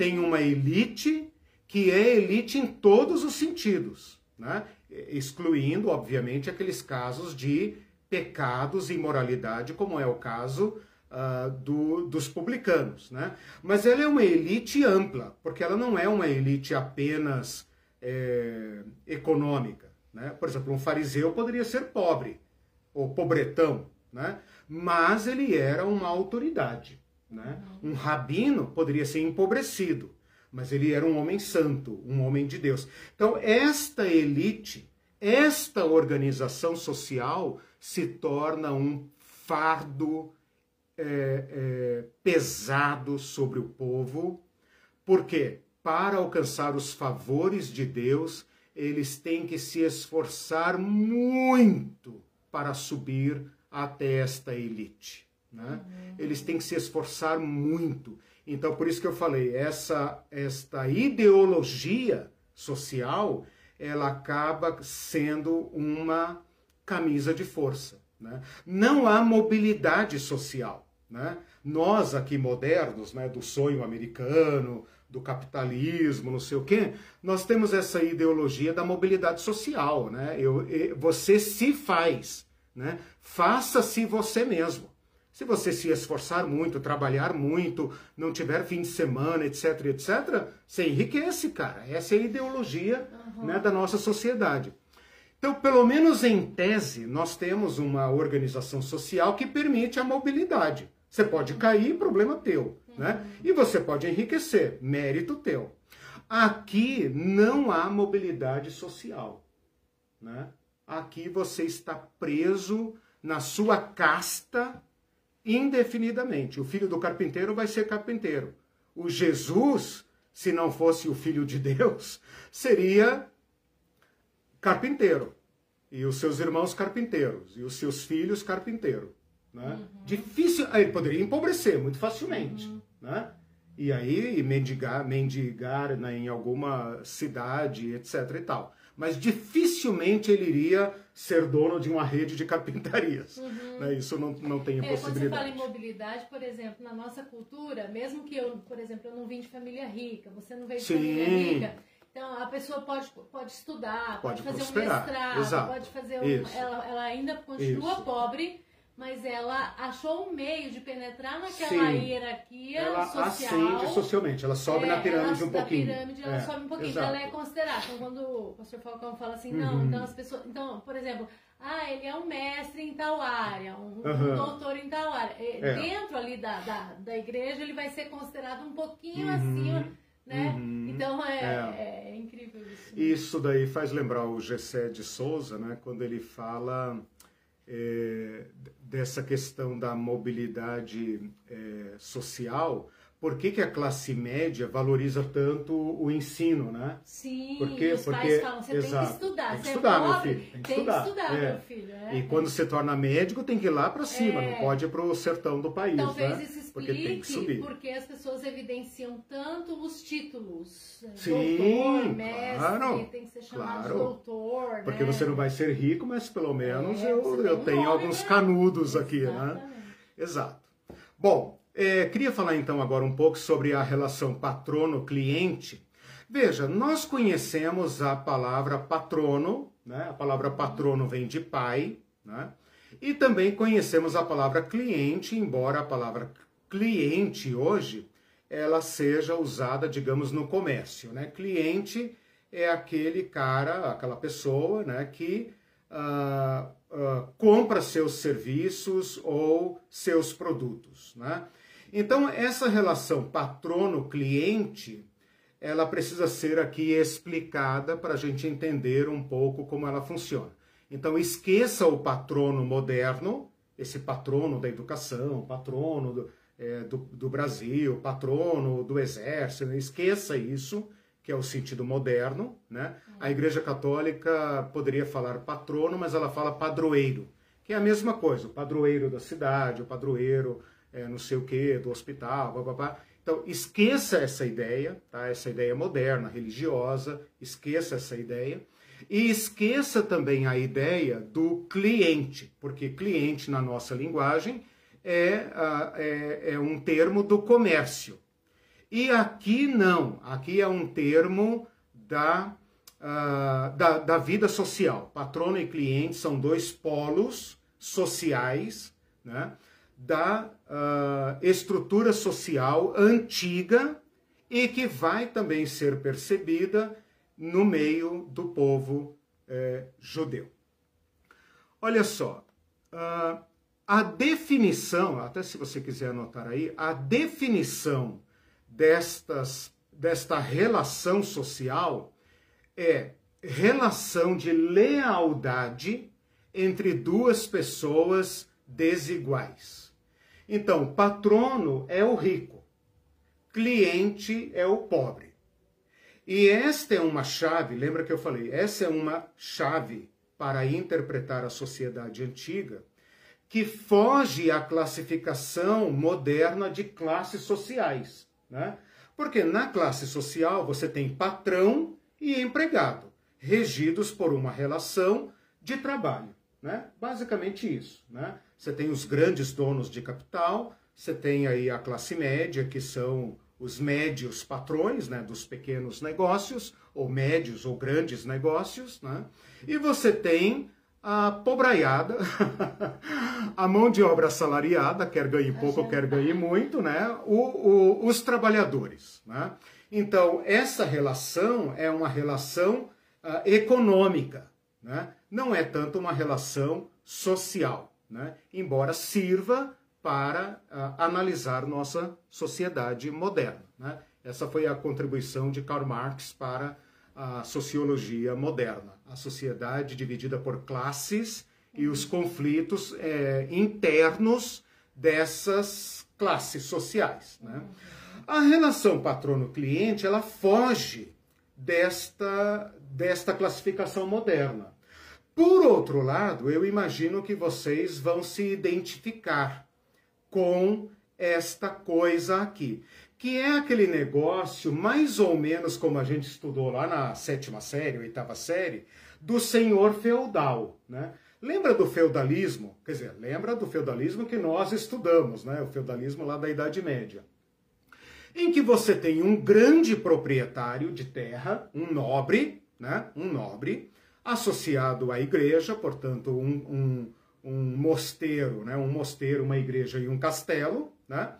tem uma elite que é elite em todos os sentidos, né? excluindo, obviamente, aqueles casos de pecados e imoralidade, como é o caso uh, do, dos publicanos. Né? Mas ela é uma elite ampla, porque ela não é uma elite apenas é, econômica. Né? Por exemplo, um fariseu poderia ser pobre, ou pobretão, né? mas ele era uma autoridade. Né? Um rabino poderia ser empobrecido, mas ele era um homem santo, um homem de Deus. Então, esta elite, esta organização social se torna um fardo é, é, pesado sobre o povo, porque para alcançar os favores de Deus, eles têm que se esforçar muito para subir até esta elite. Né? Uhum. Eles têm que se esforçar muito. Então, por isso que eu falei, essa esta ideologia social, ela acaba sendo uma camisa de força. Né? Não há mobilidade social. Né? Nós aqui modernos, né, do sonho americano, do capitalismo, não sei o quê, nós temos essa ideologia da mobilidade social. Né? Eu, eu você se faz, né? faça-se você mesmo. Se você se esforçar muito, trabalhar muito, não tiver fim de semana, etc, etc, você enriquece, cara. Essa é a ideologia uhum. né, da nossa sociedade. Então, pelo menos em tese, nós temos uma organização social que permite a mobilidade. Você pode cair, problema teu. Né? Uhum. E você pode enriquecer, mérito teu. Aqui não há mobilidade social. Né? Aqui você está preso na sua casta indefinidamente. O filho do carpinteiro vai ser carpinteiro. O Jesus, se não fosse o filho de Deus, <laughs> seria carpinteiro. E os seus irmãos carpinteiros. E os seus filhos carpinteiro. Né? Uhum. Difícil. Ele poderia empobrecer muito facilmente. Uhum. Né? E aí mendigar, mendigar né, em alguma cidade, etc. e tal mas dificilmente ele iria ser dono de uma rede de carpintarias. Uhum. Né? Isso não, não tem é, possibilidade. Quando você fala em mobilidade, por exemplo, na nossa cultura, mesmo que eu, por exemplo, eu não vim de família rica, você não veio de Sim. família rica, então a pessoa pode, pode estudar, pode, pode fazer prosperar. um mestrado, Exato. pode fazer um, ela, ela ainda continua Isso. pobre, mas ela achou um meio de penetrar naquela Sim. hierarquia ela social. ascende socialmente, ela sobe é, na pirâmide ela, um pouquinho. Na pirâmide ela é, sobe um pouquinho, então ela é considerada. Então quando o pastor Falcão fala assim, não, uhum. então as pessoas, então, por exemplo, ah, ele é um mestre em tal área, um, uhum. um doutor em tal área. É. Dentro ali da, da, da igreja ele vai ser considerado um pouquinho uhum. acima né? Uhum. Então é, é. é, incrível isso. Isso daí faz lembrar o Gessé de Souza, né? Quando ele fala é, dessa questão da mobilidade é, social, por que, que a classe média valoriza tanto o ensino, né? Sim, Porque, os porque, pais falam, você exato, tem que estudar. Tem que estudar, é meu filho. Tem que tem estudar. Que estudar é. meu filho é. E quando você torna médico, tem que ir lá para cima, é. não pode ir para o sertão do país, Talvez né? Porque, tem que subir. porque as pessoas evidenciam tanto os títulos. Sim, doutor, mestre, claro, tem que ser chamado claro. doutor, Porque né? você não vai ser rico, mas pelo menos É, eu, eu um tenho nome, alguns né? canudos aqui, né? Exatamente. Exato. Bom, é, queria falar então agora um pouco sobre a relação patrono-cliente. Veja, nós conhecemos a palavra patrono, né? A palavra patrono vem de pai, né? E também conhecemos a palavra cliente, embora a palavra cliente hoje ela seja usada, digamos, no comércio, né? Cliente é aquele cara, aquela pessoa, né, que ah, ah, compra seus serviços ou seus produtos, né? Então, essa relação patrono-cliente, ela precisa ser aqui explicada para a gente entender um pouco como ela funciona. Então, esqueça o patrono moderno, esse patrono da educação, patrono do, é, do, do Brasil, patrono do exército, esqueça isso, que é o sentido moderno. Né? A Igreja Católica poderia falar patrono, mas ela fala padroeiro, que é a mesma coisa, o padroeiro da cidade, o padroeiro é, não sei o que, do hospital, blá. Então, esqueça essa ideia, tá? essa ideia moderna, religiosa, esqueça essa ideia. E esqueça também a ideia do cliente, porque cliente na nossa linguagem é, é, é um termo do comércio. E aqui não, aqui é um termo da, uh, da, da vida social. Patrono e cliente são dois polos sociais, né? da uh, estrutura social antiga e que vai também ser percebida no meio do povo eh, judeu. Olha só, uh, a definição, até se você quiser anotar aí, a definição destas, desta relação social é relação de lealdade entre duas pessoas desiguais. Então, patrono é o rico, cliente é o pobre. E esta é uma chave, lembra que eu falei, essa é uma chave para interpretar a sociedade antiga que foge à classificação moderna de classes sociais. Né? Porque na classe social você tem patrão e empregado, regidos por uma relação de trabalho. Né? Basicamente isso. Né? Você tem os grandes donos de capital, você tem aí a classe média, que são os médios patrões né, dos pequenos negócios, ou médios ou grandes negócios, né? e você tem a pobraiada, <laughs> a mão de obra assalariada, quer ganhe pouco, quer ganhe muito, né? O, o, os trabalhadores. Né? Então, essa relação é uma relação uh, econômica, né? não é tanto uma relação social né? embora sirva para uh, analisar nossa sociedade moderna. Né? Essa foi a contribuição de Karl Marx para a sociologia moderna. A sociedade dividida por classes e os conflitos é, internos dessas classes sociais. Né? A relação patrono-cliente ela foge desta, desta classificação moderna. Por outro lado, eu imagino que vocês vão se identificar com esta coisa aqui, que é aquele negócio mais ou menos como a gente estudou lá na sétima série, oitava série, do senhor feudal, né? Lembra do feudalismo? Quer dizer, lembra do feudalismo que nós estudamos, né? O feudalismo lá da Idade Média. Em que você tem um grande proprietário de terra, um nobre, né? Um nobre, associado à igreja, portanto, um, um, um mosteiro, né? um mosteiro, uma igreja e um castelo, né?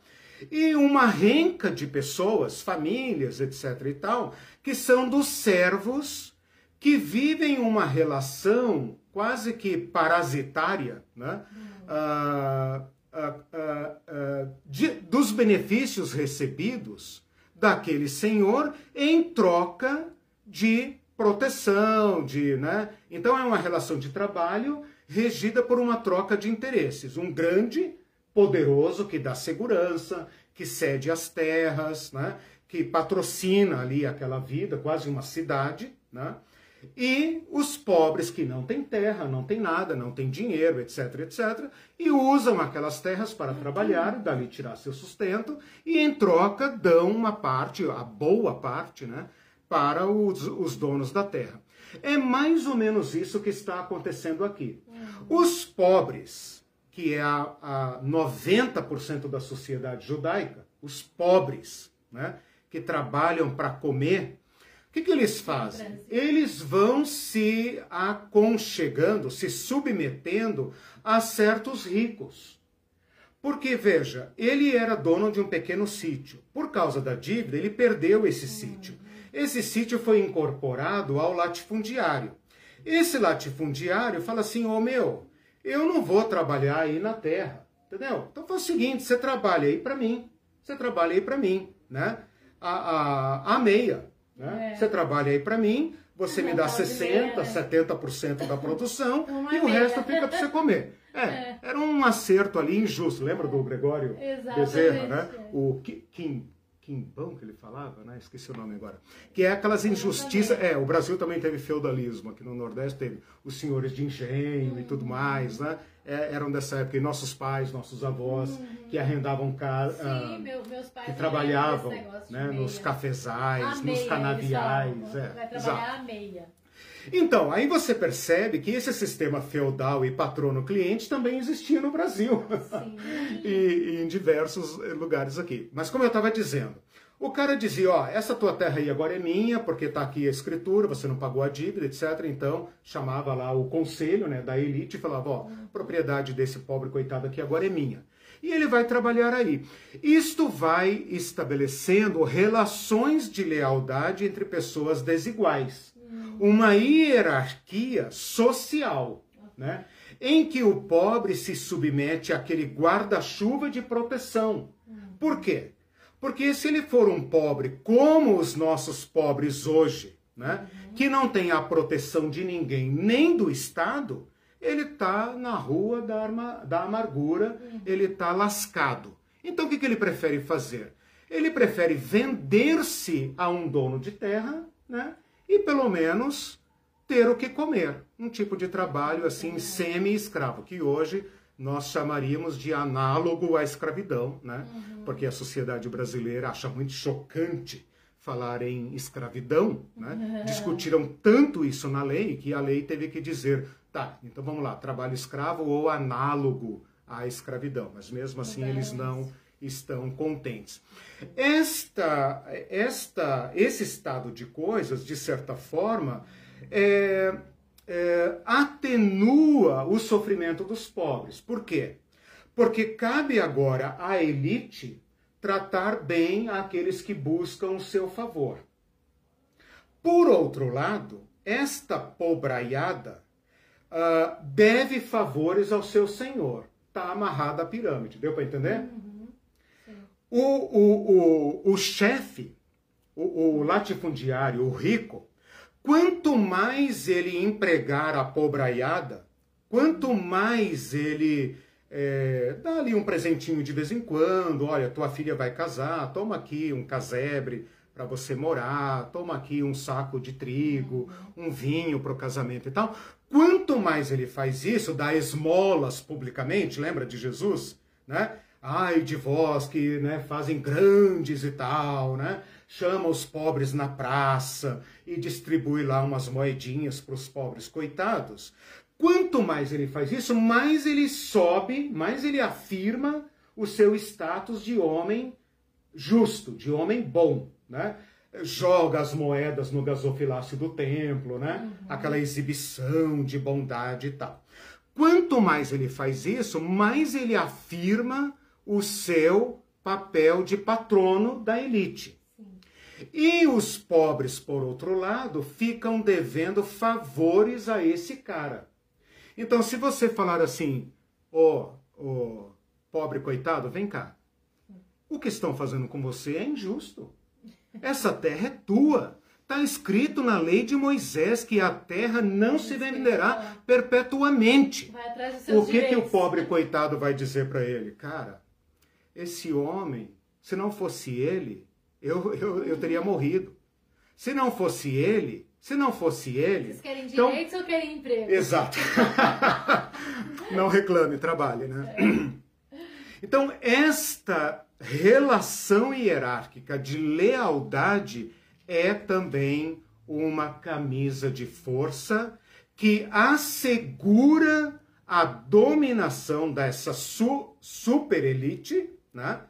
E uma renca de pessoas, famílias, etc. e tal, que são dos servos que vivem uma relação quase que parasitária, né? Ah, ah, ah, de, dos benefícios recebidos daquele senhor em troca de proteção, de, né? Então é uma relação de trabalho regida por uma troca de interesses. Um grande poderoso que dá segurança, que cede as terras, né? que patrocina ali aquela vida, quase uma cidade, né? e os pobres que não têm terra, não têm nada, não têm dinheiro, etc, etc, e usam aquelas terras para trabalhar, dali tirar seu sustento, e em troca dão uma parte, a boa parte, né, para os, os donos da terra. É mais ou menos isso que está acontecendo aqui. Os pobres, que é a, a 90% da sociedade judaica, os pobres, né, que trabalham para comer, o que, que eles fazem? Eles vão se aconchegando, se submetendo a certos ricos. Porque, veja, ele era dono de um pequeno sítio. Por causa da dívida, ele perdeu esse sítio. Esse sítio foi incorporado ao latifundiário. Esse latifundiário fala assim: Ô oh, meu, eu não vou trabalhar aí na terra, entendeu? Então faz o seguinte: você trabalha aí para mim, você trabalha aí para mim, né? A, a, a meia, né? É. Você trabalha aí para mim, você não me dá 60, 70% da produção <laughs> e o resto fica para você comer. É, <laughs> é, era um acerto ali injusto. Lembra do Gregório Bezerra, né? É. O Kim, quimbão que ele falava, né? Esqueci o nome agora. Que é aquelas injustiças. É, o Brasil também teve feudalismo, aqui no Nordeste teve os senhores de engenho e tudo mais, né? É, eram dessa época, e nossos pais, nossos avós, uhum. que arrendavam casa, ah, meu, meus pais que trabalhavam né, nos cafezais, nos canaviais. É, vai trabalhar exato. a meia. Então, aí você percebe que esse sistema feudal e patrono-cliente também existia no Brasil <laughs> e, e, em diversos lugares aqui. Mas como eu estava dizendo, o cara dizia, ó, essa tua terra aí agora é minha, porque está aqui a escritura, você não pagou a dívida, etc. Então, chamava lá o conselho né, da elite e falava, ó, propriedade desse pobre coitado aqui agora é minha. E ele vai trabalhar aí. Isto vai estabelecendo relações de lealdade entre pessoas desiguais uma hierarquia social, né? em que o pobre se submete àquele guarda-chuva de proteção. Por quê? Porque se ele for um pobre como os nossos pobres hoje, né, que não tem a proteção de ninguém, nem do Estado, ele está na rua da, arma, da amargura, ele está lascado. Então o que, que ele prefere fazer? Ele prefere vender-se a um dono de terra, né? E pelo menos ter o que comer. Um tipo de trabalho assim semi-escravo, que hoje nós chamaríamos de análogo à escravidão, né? Uhum. Porque a sociedade brasileira acha muito chocante falar em escravidão, né? Uhum. <laughs> Discutiram tanto isso na lei que a lei teve que dizer, tá, então vamos lá, trabalho escravo ou análogo à escravidão. Mas mesmo assim eles não estão contentes. Esta, esta, esse estado de coisas, de certa forma, é, é, atenua o sofrimento dos pobres. Por quê? Porque cabe agora à elite tratar bem aqueles que buscam o seu favor. Por outro lado, esta pobraiada uh, deve favores ao seu senhor. Está amarrada à pirâmide. Deu para entender? Uhum. O, o, o, o chefe, o, o latifundiário, o rico, quanto mais ele empregar a pobraiada, quanto mais ele é, dá ali um presentinho de vez em quando, olha, tua filha vai casar, toma aqui um casebre para você morar, toma aqui um saco de trigo, um vinho para o casamento e tal. Quanto mais ele faz isso, dá esmolas publicamente, lembra de Jesus, né? Ai de vós que né, fazem grandes e tal, né? Chama os pobres na praça e distribui lá umas moedinhas para os pobres coitados. Quanto mais ele faz isso, mais ele sobe, mais ele afirma o seu status de homem justo, de homem bom, né? Joga as moedas no gasofilácio do templo, né? Uhum. Aquela exibição de bondade e tal. quanto mais ele faz isso, mais ele afirma o seu papel de patrono da elite. E os pobres, por outro lado, ficam devendo favores a esse cara. Então, se você falar assim, ô, oh, oh, pobre coitado, vem cá. O que estão fazendo com você é injusto. Essa terra é tua. Está escrito na lei de Moisés que a terra não se venderá perpetuamente. O que, que o pobre coitado vai dizer para ele? Cara, esse homem, se não fosse ele, eu, eu, eu teria morrido. Se não fosse ele, se não fosse ele. Vocês querem então... direitos ou querem emprego? Exato. <laughs> não reclame, trabalhe, né? É. Então, esta relação hierárquica de lealdade é também uma camisa de força que assegura a dominação dessa su super elite, né?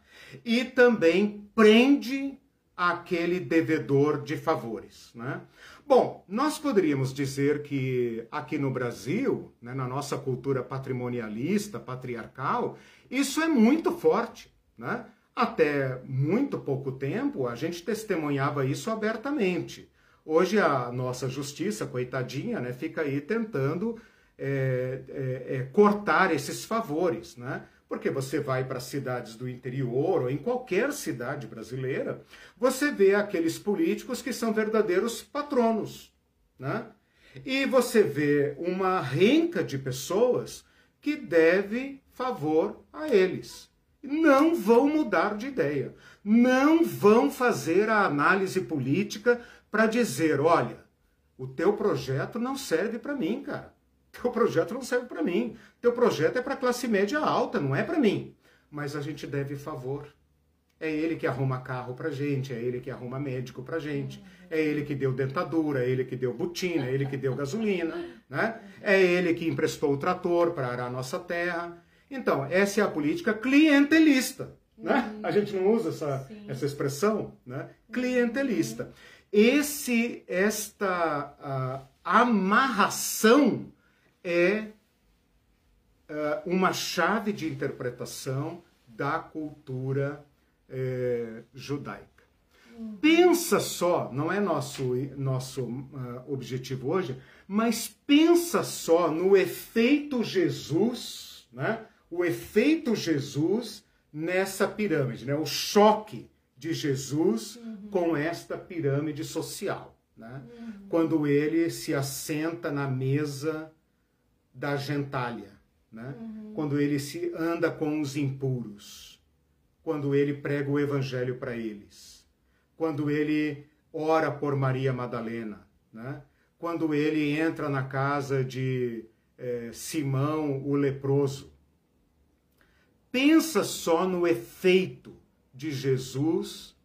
E também prende aquele devedor de favores, né? Bom, nós poderíamos dizer que aqui no Brasil, né, na nossa cultura patrimonialista, patriarcal, isso é muito forte, né? Até muito pouco tempo, a gente testemunhava isso abertamente. Hoje a nossa justiça, coitadinha, né, fica aí tentando é, é, é, cortar esses favores, né? Porque você vai para cidades do interior ou em qualquer cidade brasileira, você vê aqueles políticos que são verdadeiros patronos, né? E você vê uma renca de pessoas que deve favor a eles não vão mudar de ideia. Não vão fazer a análise política para dizer, olha, o teu projeto não serve para mim, cara. Teu projeto não serve para mim. Teu projeto é para classe média alta, não é para mim. Mas a gente deve favor. É ele que arruma carro pra gente, é ele que arruma médico pra gente, é ele que deu dentadura, é ele que deu botina, é ele que deu gasolina, né? É ele que emprestou o trator para arar a nossa terra. Então, essa é a política clientelista. Né? A gente não usa essa, essa expressão, né? clientelista. Esse, esta amarração é uh, uma chave de interpretação da cultura uh, judaica. Uhum. Pensa só, não é nosso, nosso uh, objetivo hoje, mas pensa só no efeito Jesus, né? o efeito Jesus nessa pirâmide, né? o choque de Jesus uhum. com esta pirâmide social. Né? Uhum. Quando ele se assenta na mesa da gentalha, né? Uhum. quando ele se anda com os impuros, quando ele prega o evangelho para eles, quando ele ora por Maria Madalena, né? quando ele entra na casa de eh, Simão o leproso, Pensa só no efeito de Jesus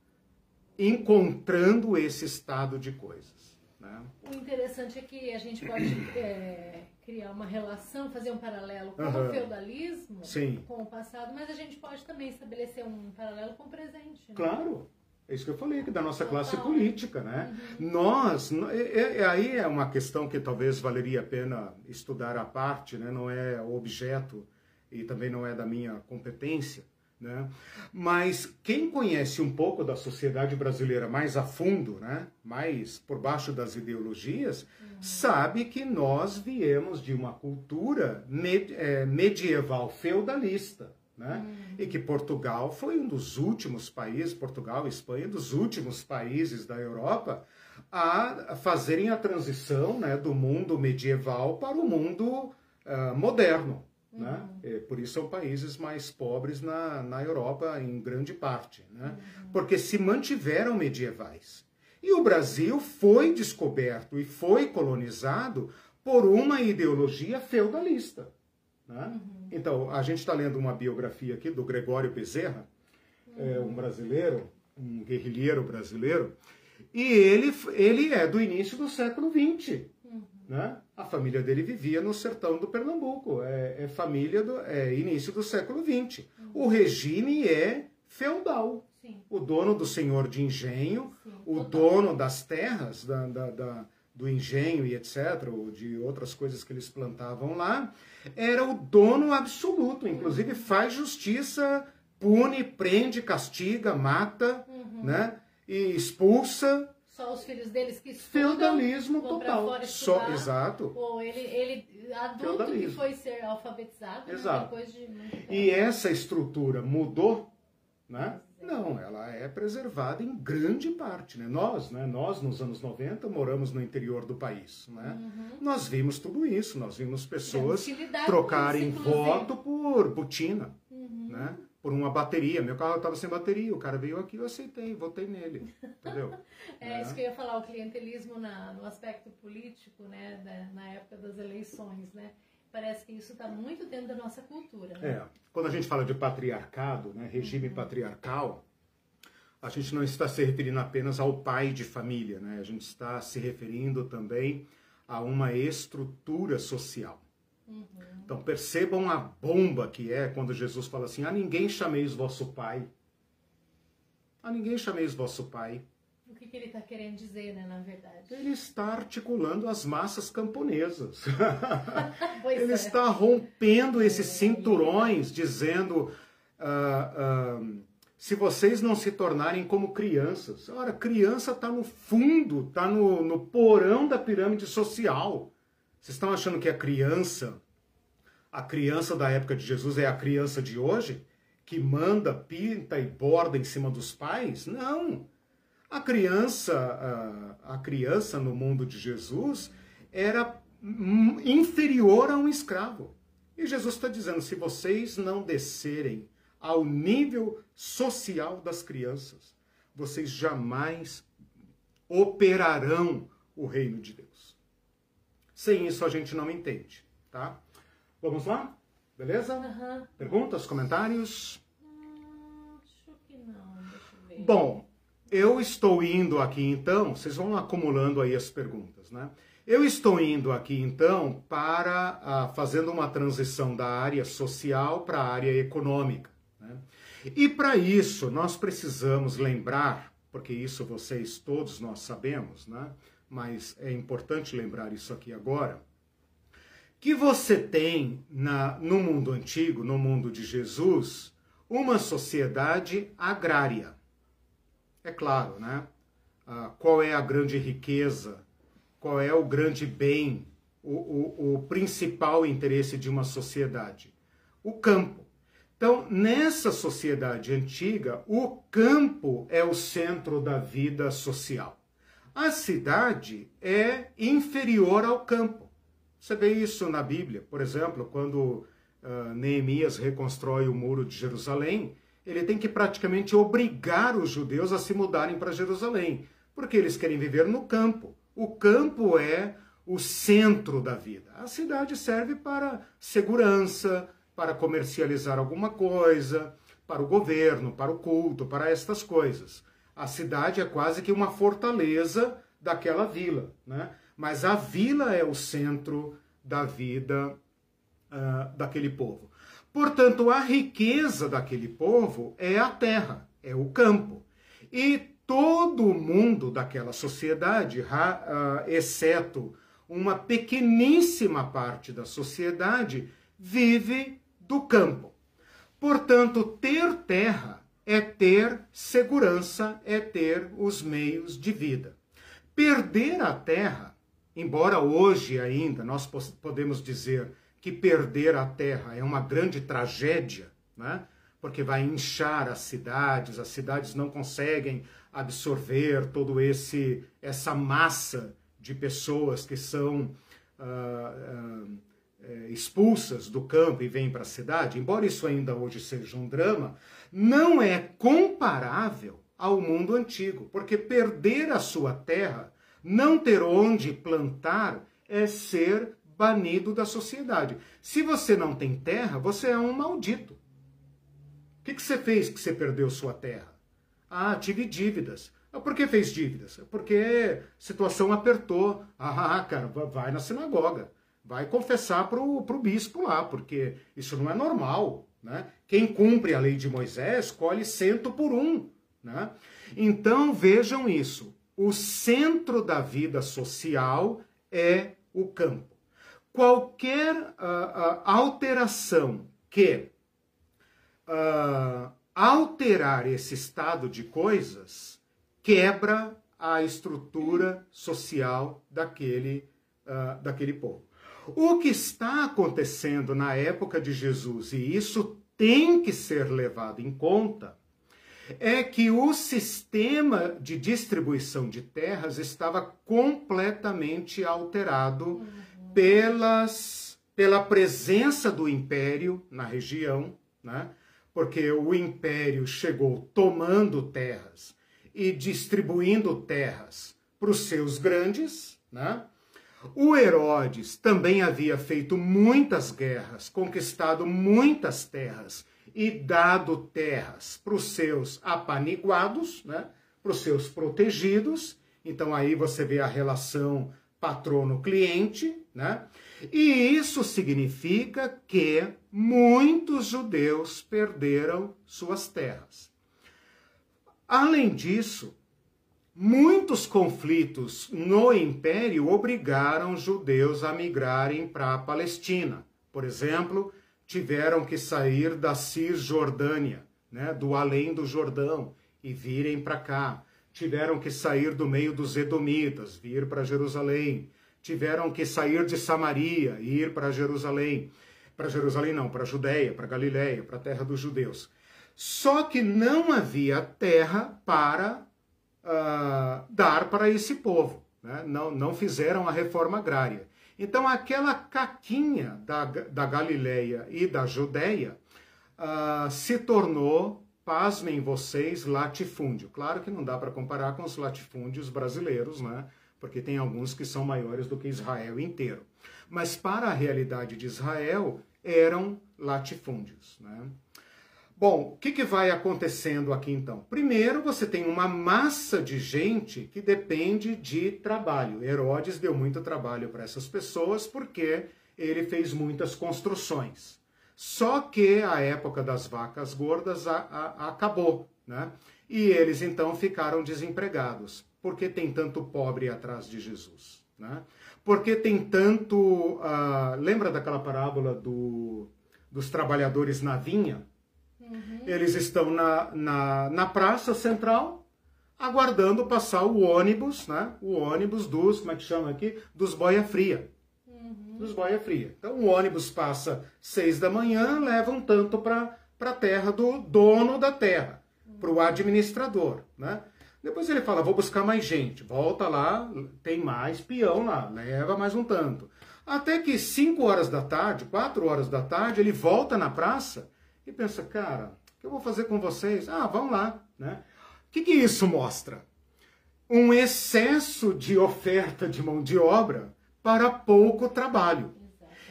encontrando esse estado de coisas. Né? O interessante é que a gente pode é, criar uma relação, fazer um paralelo com uhum. o feudalismo, Sim. com o passado, mas a gente pode também estabelecer um paralelo com o presente. Né? Claro. É isso que eu falei, que da nossa Total. classe política, né? Uhum. Nós, é, é, aí é uma questão que talvez valeria a pena estudar à parte, né? Não é objeto e também não é da minha competência, né? Mas quem conhece um pouco da sociedade brasileira mais a fundo, né? mais por baixo das ideologias, uhum. sabe que nós viemos de uma cultura med é, medieval feudalista. Né? Uhum. E que Portugal foi um dos últimos países, Portugal e Espanha, dos últimos países da Europa a fazerem a transição né, do mundo medieval para o mundo uh, moderno. Né? Uhum. É, por isso são países mais pobres na, na Europa, em grande parte. Né? Uhum. Porque se mantiveram medievais. E o Brasil foi descoberto e foi colonizado por uma ideologia feudalista. Né? Uhum. Então, a gente está lendo uma biografia aqui do Gregório Bezerra, é, um brasileiro, um guerrilheiro brasileiro, e ele, ele é do início do século XX. Né? A família dele vivia no sertão do Pernambuco, é, é família do é, início do século XX. Uhum. O regime é feudal. Sim. O dono do senhor de engenho, Sim, o total. dono das terras, da, da, da, do engenho e etc., ou de outras coisas que eles plantavam lá, era o dono absoluto, inclusive faz justiça, pune, prende, castiga, mata, uhum. né? E expulsa. Só os filhos deles que estudam. Feudalismo total. Só, exato. Ou ele, ele adulto Feudalismo. que foi ser alfabetizado, né, exato. Né? depois de E essa estrutura mudou, né? Não, ela é preservada em grande parte, né? Nós, né? Nós nos anos 90 moramos no interior do país, né? Uhum. Nós vimos tudo isso, nós vimos pessoas trocarem isso, voto por botina, uhum. né? Por uma bateria. Meu carro estava sem bateria, o cara veio aqui, eu aceitei, votei nele, entendeu? <laughs> é isso que eu ia falar, o clientelismo na, no aspecto político, né? Da, na época das eleições, né? Parece que isso está muito dentro da nossa cultura. Né? É. Quando a gente fala de patriarcado, né, regime uhum. patriarcal, a gente não está se referindo apenas ao pai de família, né? A gente está se referindo também a uma estrutura social. Uhum. Então percebam a bomba que é quando Jesus fala assim: a ninguém chameis vosso pai. A ninguém chameis vosso pai. O que, que ele está querendo dizer, né, na verdade? Ele está articulando as massas camponesas. <laughs> ele é. está rompendo esses é. cinturões, dizendo. Uh, uh, se vocês não se tornarem como crianças. Ora, criança está no fundo, está no, no porão da pirâmide social. Vocês estão achando que a criança, a criança da época de Jesus é a criança de hoje? Que manda, pinta e borda em cima dos pais? Não. A criança, a, criança no mundo de Jesus era inferior a um escravo. E Jesus está dizendo: se vocês não descerem ao nível social das crianças, vocês jamais operarão o reino de Deus. Sem isso a gente não entende, tá? Vamos lá? Beleza? Uhum. Perguntas, comentários? Hum, acho que não, deixa eu ver. Bom, eu estou indo aqui então, vocês vão acumulando aí as perguntas, né? Eu estou indo aqui então para uh, fazendo uma transição da área social para a área econômica. Né? E para isso nós precisamos lembrar, porque isso vocês todos nós sabemos, né? mas é importante lembrar isso aqui agora, que você tem na, no mundo antigo, no mundo de Jesus, uma sociedade agrária. É claro, né? Ah, qual é a grande riqueza, qual é o grande bem, o, o, o principal interesse de uma sociedade? O campo. Então, nessa sociedade antiga, o campo é o centro da vida social. A cidade é inferior ao campo. Você vê isso na Bíblia, por exemplo, quando uh, Neemias reconstrói o muro de Jerusalém, ele tem que praticamente obrigar os judeus a se mudarem para Jerusalém, porque eles querem viver no campo. O campo é o centro da vida. A cidade serve para segurança, para comercializar alguma coisa, para o governo, para o culto, para estas coisas. A cidade é quase que uma fortaleza daquela vila, né? Mas a vila é o centro da vida uh, daquele povo. Portanto, a riqueza daquele povo é a terra, é o campo. E todo mundo daquela sociedade, exceto uma pequeníssima parte da sociedade, vive do campo. Portanto, ter terra é ter segurança, é ter os meios de vida. Perder a terra, embora hoje ainda nós podemos dizer que perder a terra é uma grande tragédia, né? porque vai inchar as cidades, as cidades não conseguem absorver todo esse essa massa de pessoas que são uh, uh, expulsas do campo e vêm para a cidade, embora isso ainda hoje seja um drama, não é comparável ao mundo antigo, porque perder a sua terra, não ter onde plantar, é ser banido da sociedade. Se você não tem terra, você é um maldito. O que, que você fez que você perdeu sua terra? Ah, tive dívidas. Ah, por que fez dívidas? Porque a situação apertou. Ah, cara, vai na sinagoga. Vai confessar para o bispo lá, porque isso não é normal. Né? Quem cumpre a lei de Moisés colhe cento por um. Né? Então vejam isso. O centro da vida social é o campo. Qualquer uh, uh, alteração que uh, alterar esse estado de coisas quebra a estrutura social daquele, daquele povo. O que está acontecendo na época de Jesus, e isso tem que ser levado em conta, é que o sistema de distribuição de terras estava completamente alterado uhum. pelas, pela presença do império na região, né? porque o império chegou tomando terras e distribuindo terras para os seus grandes, né? O Herodes também havia feito muitas guerras, conquistado muitas terras e dado terras para os seus apaniguados, né? para os seus protegidos. Então aí você vê a relação patrono-cliente, né? E isso significa que muitos judeus perderam suas terras. Além disso, Muitos conflitos no império obrigaram judeus a migrarem para a Palestina. Por exemplo, tiveram que sair da Cisjordânia, né, do além do Jordão, e virem para cá. Tiveram que sair do meio dos Edomitas, vir para Jerusalém. Tiveram que sair de Samaria e ir para Jerusalém. Para Jerusalém não, para Judéia, para Galiléia, para a terra dos judeus. Só que não havia terra para uh, dar para esse povo. Né? Não, não fizeram a reforma agrária. Então, aquela caquinha da, da Galileia e da Judéia uh, se tornou, pasmem vocês, latifúndio. Claro que não dá para comparar com os latifúndios brasileiros, né? porque tem alguns que são maiores do que Israel inteiro. Mas para a realidade de Israel, eram latifúndios. Né? Bom, o que, que vai acontecendo aqui então? Primeiro, você tem uma massa de gente que depende de trabalho. Herodes deu muito trabalho para essas pessoas porque ele fez muitas construções. Só que a época das vacas gordas a, a, acabou, né? E eles então ficaram desempregados. Porque tem tanto pobre atrás de Jesus, né? Porque tem tanto. Uh, lembra daquela parábola do, dos trabalhadores na vinha? Uhum. Eles estão na, na, na praça central, aguardando passar o ônibus, né? O ônibus dos, como é que chama aqui? Dos boia fria. Uhum. Dos boia fria. Então o ônibus passa seis da manhã, leva um tanto para a terra do dono da terra, uhum. para o administrador, né? Depois ele fala, vou buscar mais gente. Volta lá, tem mais peão lá, leva mais um tanto. Até que 5 horas da tarde, 4 horas da tarde, ele volta na praça e pensa, cara, o que eu vou fazer com vocês? Ah, vamos lá. Né? O que, que isso mostra? Um excesso de oferta de mão de obra para pouco trabalho.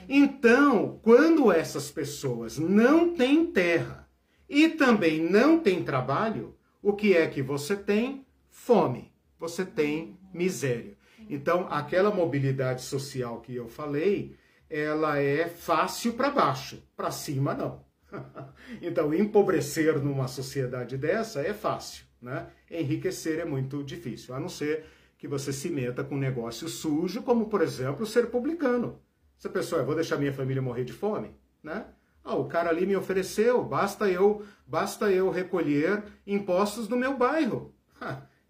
Então, quando essas pessoas não têm terra e também não têm trabalho, o que é que você tem? Fome. Você tem miséria. Então, aquela mobilidade social que eu falei, ela é fácil para baixo, para cima não. <laughs> então, empobrecer numa sociedade dessa é fácil, né? Enriquecer é muito difícil, a não ser que você se meta com um negócio sujo, como, por exemplo, ser publicano. Essa pessoa, eu vou deixar minha família morrer de fome, né? Ah, o cara ali me ofereceu, basta eu, basta eu recolher impostos do meu bairro.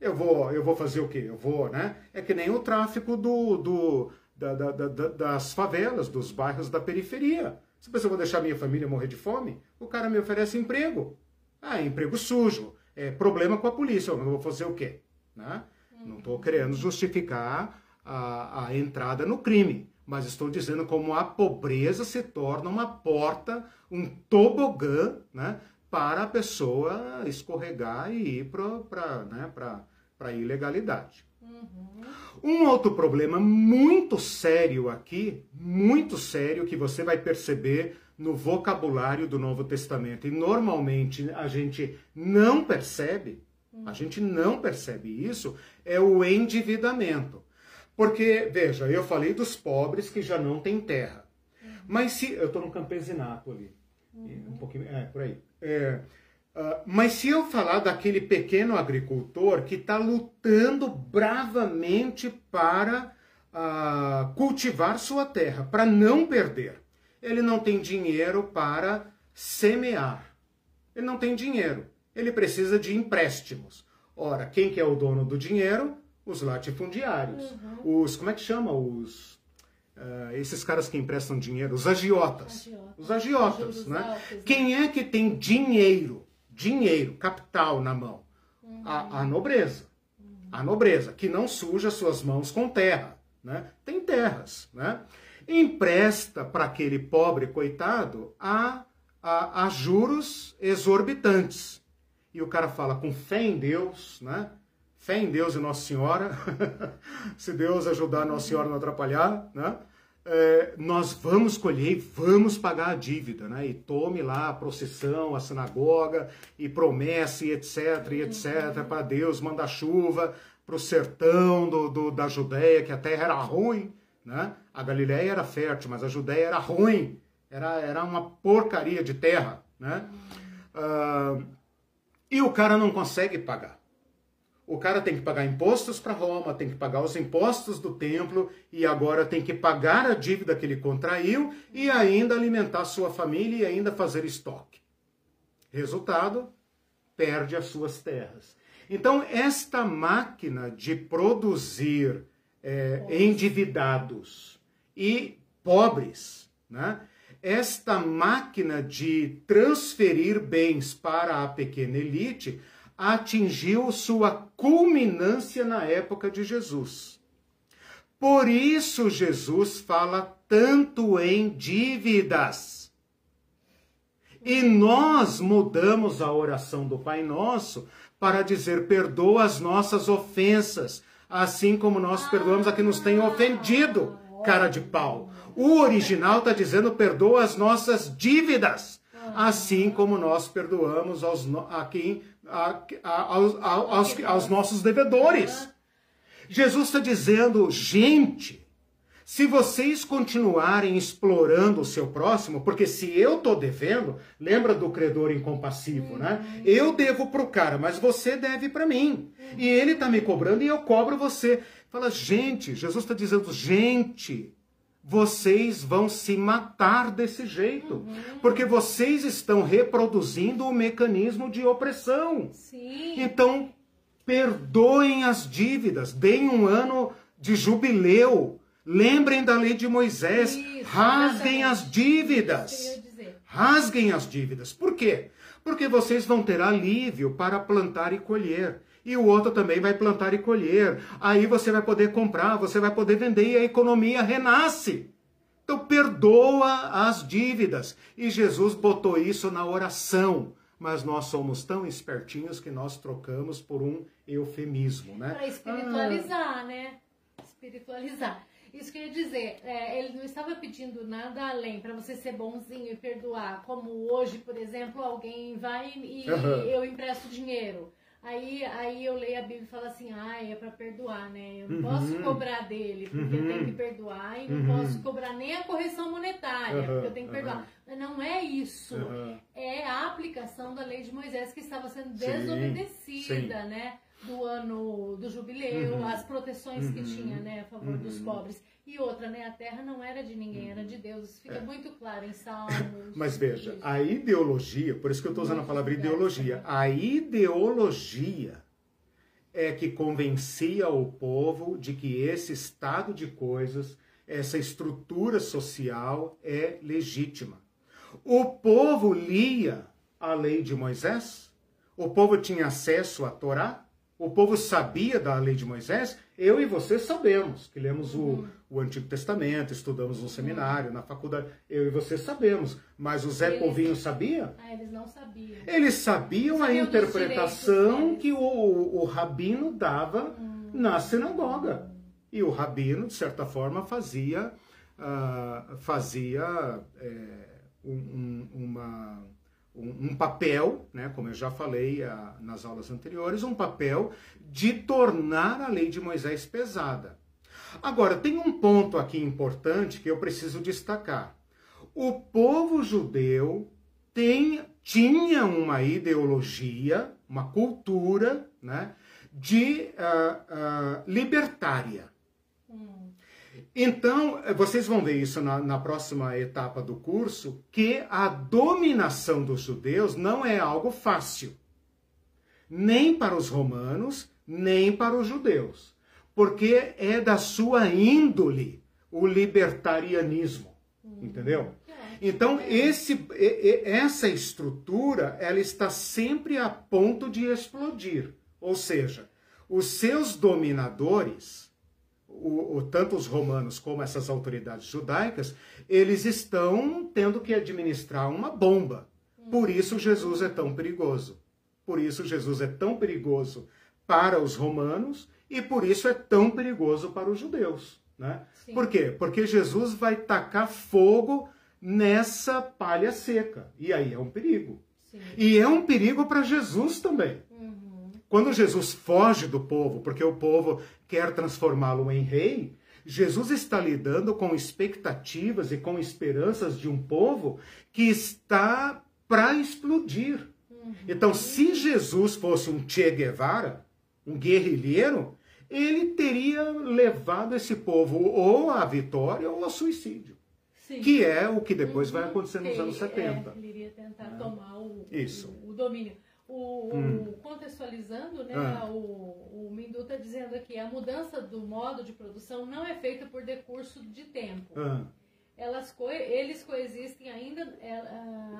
Eu vou, eu vou fazer o quê? Eu vou, né? É que nem o tráfico do, do da, da, da, das favelas, dos bairros da periferia. Se eu vou deixar minha família morrer de fome, o cara me oferece emprego. Ah, emprego sujo. É problema com a polícia. Eu vou fazer o quê? Né? Não estou querendo justificar a, a entrada no crime, mas estou dizendo como a pobreza se torna uma porta, um tobogã, né, para a pessoa escorregar e ir para né, a ilegalidade. Uhum. Um outro problema muito sério aqui, muito sério, que você vai perceber no vocabulário do Novo Testamento, e normalmente a gente não percebe, a uhum. gente não percebe isso, é o endividamento. Porque, veja, eu falei dos pobres que já não têm terra. Uhum. Mas se. Eu estou no campesinato ali. Um pouquinho. É, por aí. É, Uh, mas se eu falar daquele pequeno agricultor que está lutando bravamente para uh, cultivar sua terra, para não perder, ele não tem dinheiro para semear. Ele não tem dinheiro. Ele precisa de empréstimos. Ora, quem que é o dono do dinheiro? Os latifundiários. Uhum. Os, como é que chama? Os, uh, esses caras que emprestam dinheiro, os agiotas. agiotas. Os agiotas, né? Altos, né? Quem é que tem dinheiro? Dinheiro, capital na mão. Uhum. A, a, nobreza. Uhum. A nobreza, que não suja suas mãos com terra. Né? Tem terras. Né? Empresta para aquele pobre coitado a, a, a, juros exorbitantes. E o cara fala com fé em Deus, né? Fé em Deus e Nossa Senhora. <laughs> Se Deus ajudar Nossa Senhora não atrapalhar, né? É, nós vamos colher e vamos pagar a dívida, né? E tome lá a procissão, a sinagoga, e promessa, e etc, e etc, uhum. para Deus mandar chuva para o sertão do, do, da Judéia, que a terra era ruim, né? A Galiléia era fértil, mas a Judéia era ruim, era, era uma porcaria de terra, né? Uh, e o cara não consegue pagar. O cara tem que pagar impostos para Roma, tem que pagar os impostos do templo e agora tem que pagar a dívida que ele contraiu e ainda alimentar sua família e ainda fazer estoque. Resultado, perde as suas terras. Então, esta máquina de produzir é, endividados e pobres, né? esta máquina de transferir bens para a pequena elite atingiu sua culminância na época de Jesus. Por isso, Jesus fala tanto em dívidas. E nós mudamos a oração do Pai Nosso para dizer: perdoa as nossas ofensas, assim como nós perdoamos a quem nos tem ofendido, cara de pau. O original está dizendo: perdoa as nossas dívidas, assim como nós perdoamos aos, a quem a, a, aos, aos, aos nossos devedores. Jesus está dizendo, gente, se vocês continuarem explorando o seu próximo, porque se eu estou devendo, lembra do credor incompassivo, né? Eu devo para o cara, mas você deve para mim. E ele está me cobrando e eu cobro você. Fala, gente, Jesus está dizendo, gente, vocês vão se matar desse jeito. Uhum. Porque vocês estão reproduzindo o mecanismo de opressão. Sim. Então, perdoem as dívidas, deem um ano de jubileu. Lembrem da lei de Moisés, Isso, rasguem as dívidas. Rasguem as dívidas. Por quê? Porque vocês vão ter alívio para plantar e colher e o outro também vai plantar e colher. Aí você vai poder comprar, você vai poder vender e a economia renasce. Então perdoa as dívidas. E Jesus botou isso na oração. Mas nós somos tão espertinhos que nós trocamos por um eufemismo, né? Para espiritualizar, ah. né? Espiritualizar. Isso quer dizer, é, ele não estava pedindo nada além para você ser bonzinho e perdoar. Como hoje, por exemplo, alguém vai e uhum. eu empresto dinheiro. Aí, aí eu leio a Bíblia e falo assim, ah, é para perdoar, né? Eu não uhum. posso cobrar dele, porque uhum. eu tenho que perdoar, e não uhum. posso cobrar nem a correção monetária, porque eu tenho que perdoar. Mas não é isso. É a aplicação da lei de Moisés que estava sendo desobedecida, sim. né? Do ano do jubileu, uhum. as proteções que uhum. tinha, né, a favor dos uhum. pobres. E outra, né? A terra não era de ninguém, era de Deus. Isso fica é. muito claro em Salmos. Mas veja, a ideologia, por isso que eu estou usando a palavra ideologia, a ideologia é que convencia o povo de que esse estado de coisas, essa estrutura social é legítima. O povo lia a lei de Moisés, o povo tinha acesso à Torá, o povo sabia da lei de Moisés, eu e você sabemos, que lemos uhum. o, o Antigo Testamento, estudamos no seminário, uhum. na faculdade, eu e você sabemos, mas o Zé eles, Povinho sabia? Ah, eles não sabiam. Eles sabiam a interpretação que o, o rabino dava uhum. na sinagoga. E o rabino, de certa forma, fazia, uh, fazia é, um, uma um, papel, né, como eu já falei a, ah, nas aulas anteriores, um papel de tornar a lei de Moisés pesada. Agora, tem um ponto aqui importante que eu preciso destacar. O povo judeu tem tinha uma ideologia, uma cultura, né, de uh, uh, libertária. Então, vocês vão ver isso na, na, próxima etapa do curso, que a dominação dos judeus não é algo fácil, nem para os romanos, nem para os judeus, porque é da sua índole o libertarianismo, hum. entendeu? Então, esse, essa estrutura, ela está sempre a ponto de explodir. Ou seja, os seus dominadores, o, o, tanto os romanos como essas autoridades judaicas, eles estão tendo que administrar uma bomba. Por isso Jesus é tão perigoso. Por isso Jesus é tão perigoso para os romanos e por isso é tão perigoso para os judeus. Né? Por quê? Porque Jesus vai tacar fogo nessa palha seca. E aí é um perigo. Sim. E é um perigo para Jesus também. Uhum. Quando Jesus foge do povo, porque o povo quer transformá-lo em rei, Jesus está lidando com expectativas e com esperanças de um povo que está para explodir. Uhum. Então, se Jesus fosse um Che Guevara, um guerrilheiro, ele teria levado esse povo ou à vitória ou ao suicídio. Sim. que é o que depois uhum. vai acontecer nos anos 70. É, ele iria tentar é. tomar o, Isso. O, o domínio. O, hum. contextualizando, né, ah. o, o Mindu está dizendo aqui, a mudança do modo de produção não é feita por decurso de tempo. Ah. Elas co eles coexistem ainda, é,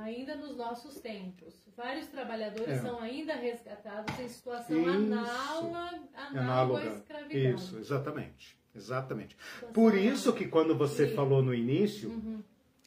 ainda nos nossos tempos. Vários trabalhadores é. são ainda resgatados em situação análoga, análoga à escravidão. Isso, exatamente. Exatamente. Por isso que quando você falou no início, uhum.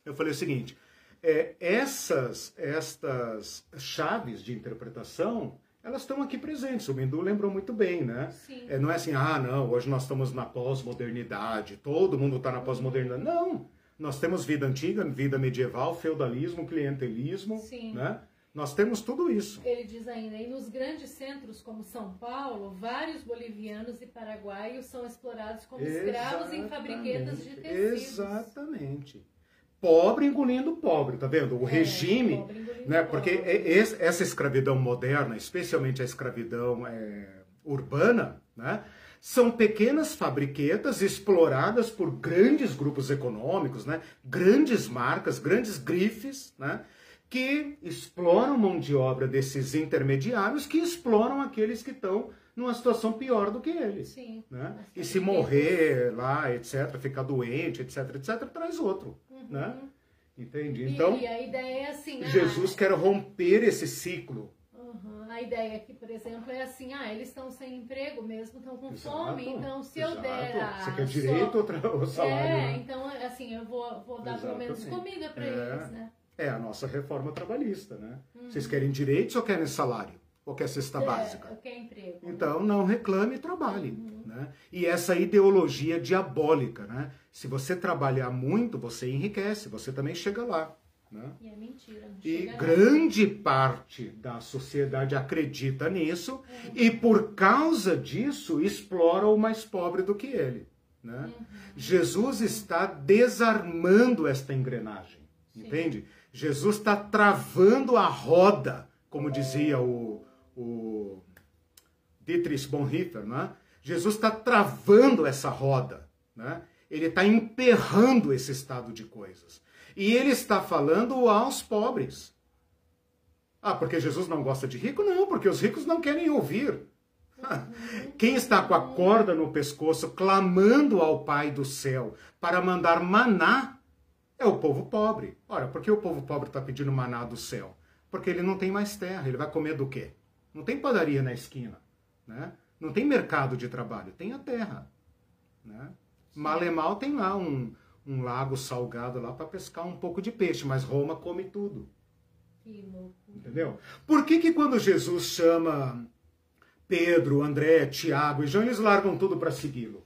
eu falei o seguinte: é, essas estas chaves de interpretação elas estão aqui presentes. O Mendu lembrou muito bem, né? É, não é assim, ah, não, hoje nós estamos na pós-modernidade, todo mundo está na pós-modernidade. Não, nós temos vida antiga, vida medieval, feudalismo, clientelismo, Sim. né? Nós temos tudo isso. Ele diz ainda, e nos grandes centros como São Paulo, vários bolivianos e paraguaios são explorados como Exatamente. escravos em fabriquetas de tecidos. Exatamente. Pobre engolindo pobre, tá vendo? O é, regime, né? Porque essa escravidão moderna, especialmente a escravidão é, urbana, né? São pequenas fabriquetas exploradas por grandes grupos econômicos, né? Grandes marcas, grandes grifes, né? Que exploram mão de obra desses intermediários que exploram aqueles que estão numa situação pior do que eles. Sim. Né? E se morrer lá, etc., ficar doente, etc., etc., traz outro. Uhum. Né? Entende? Então, e a ideia é assim. Ah, Jesus ah, quer romper esse ciclo. Uhum. A ideia aqui, por exemplo, é assim: ah, eles estão sem emprego mesmo, estão com exato, fome, então se exato. eu der. A Você quer direito só... ou salário? É, né? então assim, eu vou, vou dar pelo menos comida para é. eles, né? É a nossa reforma trabalhista, né? Uhum. Vocês querem direitos ou querem salário? Ou quer cesta é, básica? Eu quero emprego. Então não reclame e trabalhe. Uhum. Né? E essa ideologia diabólica, né? Se você trabalhar muito, você enriquece, você também chega lá. Né? E é mentira. e grande lá. parte da sociedade acredita nisso uhum. e por causa disso explora o mais pobre do que ele. Né? Uhum. Jesus está desarmando esta engrenagem, Sim. entende? Jesus está travando a roda, como dizia o, o Dietrich Bonhoeffer, né? Jesus está travando essa roda, né? Ele está emperrando esse estado de coisas. E ele está falando aos pobres. Ah, porque Jesus não gosta de rico? Não, porque os ricos não querem ouvir. <laughs> Quem está com a corda no pescoço, clamando ao Pai do céu para mandar maná é o povo pobre. Ora, por que o povo pobre está pedindo maná do céu? Porque ele não tem mais terra, ele vai comer do quê? Não tem padaria na esquina, né? Não tem mercado de trabalho, tem a terra, né? Malemal tem lá um, um lago salgado lá para pescar um pouco de peixe, mas Roma come tudo. Entendeu? Por que que quando Jesus chama Pedro, André, Tiago e João, eles largam tudo para segui-lo?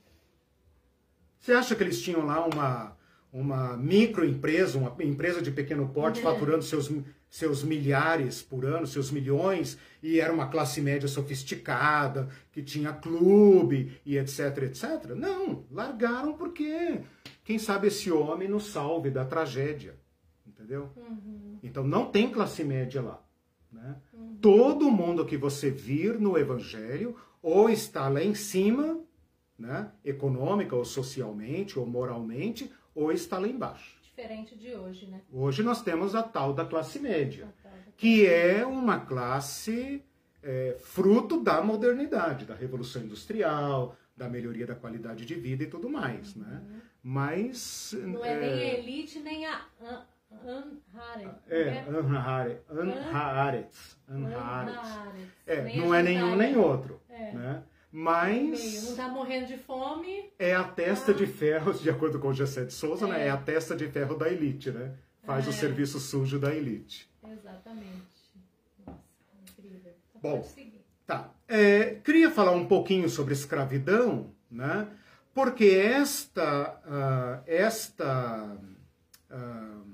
Você acha que eles tinham lá uma uma microempresa, uma empresa de pequeno porte, uhum. faturando seus, seus milhares por ano, seus milhões, e era uma classe média sofisticada, que tinha clube e etc, etc. Não, largaram porque, quem sabe esse homem nos salve da tragédia, entendeu? Uhum. Então não tem classe média lá. Né? Uhum. Todo mundo que você vir no Evangelho ou está lá em cima, né? econômica ou socialmente ou moralmente, ou está lá embaixo. Diferente de hoje, né? Hoje nós temos a tal da classe média, que é uma classe é, fruto da modernidade, da revolução industrial, da melhoria da qualidade de vida e tudo mais, né? uhum. né? Mas não é, é, nem a elite nem a Anharet. É, Anharet. Anharet. É, não é nenhum nem outro, é. né? Mas. Não está morrendo de fome. É a testa ah. de ferro, de acordo com o Gessé de Souza, é. né? É a testa de ferro da elite, né? Faz é. o serviço sujo da elite. Exatamente. Nossa, incrível. Então Bom, tá. É, queria falar um pouquinho sobre escravidão, né? Porque esta, uh, esta uh,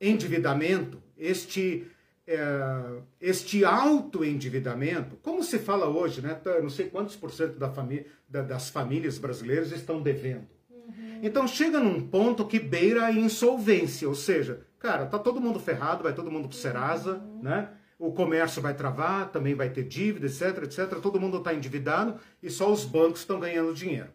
endividamento, este é, este autoendividamento, como se fala hoje, né? Tá, não sei quantos por cento da família, da, das famílias brasileiras estão devendo. Uhum. Então chega num ponto que beira a insolvência, ou seja, cara, tá todo mundo ferrado, vai todo mundo pro Serasa, uhum. né? O comércio vai travar, também vai ter dívida, etc, etc. Todo mundo está endividado e só os bancos estão ganhando dinheiro.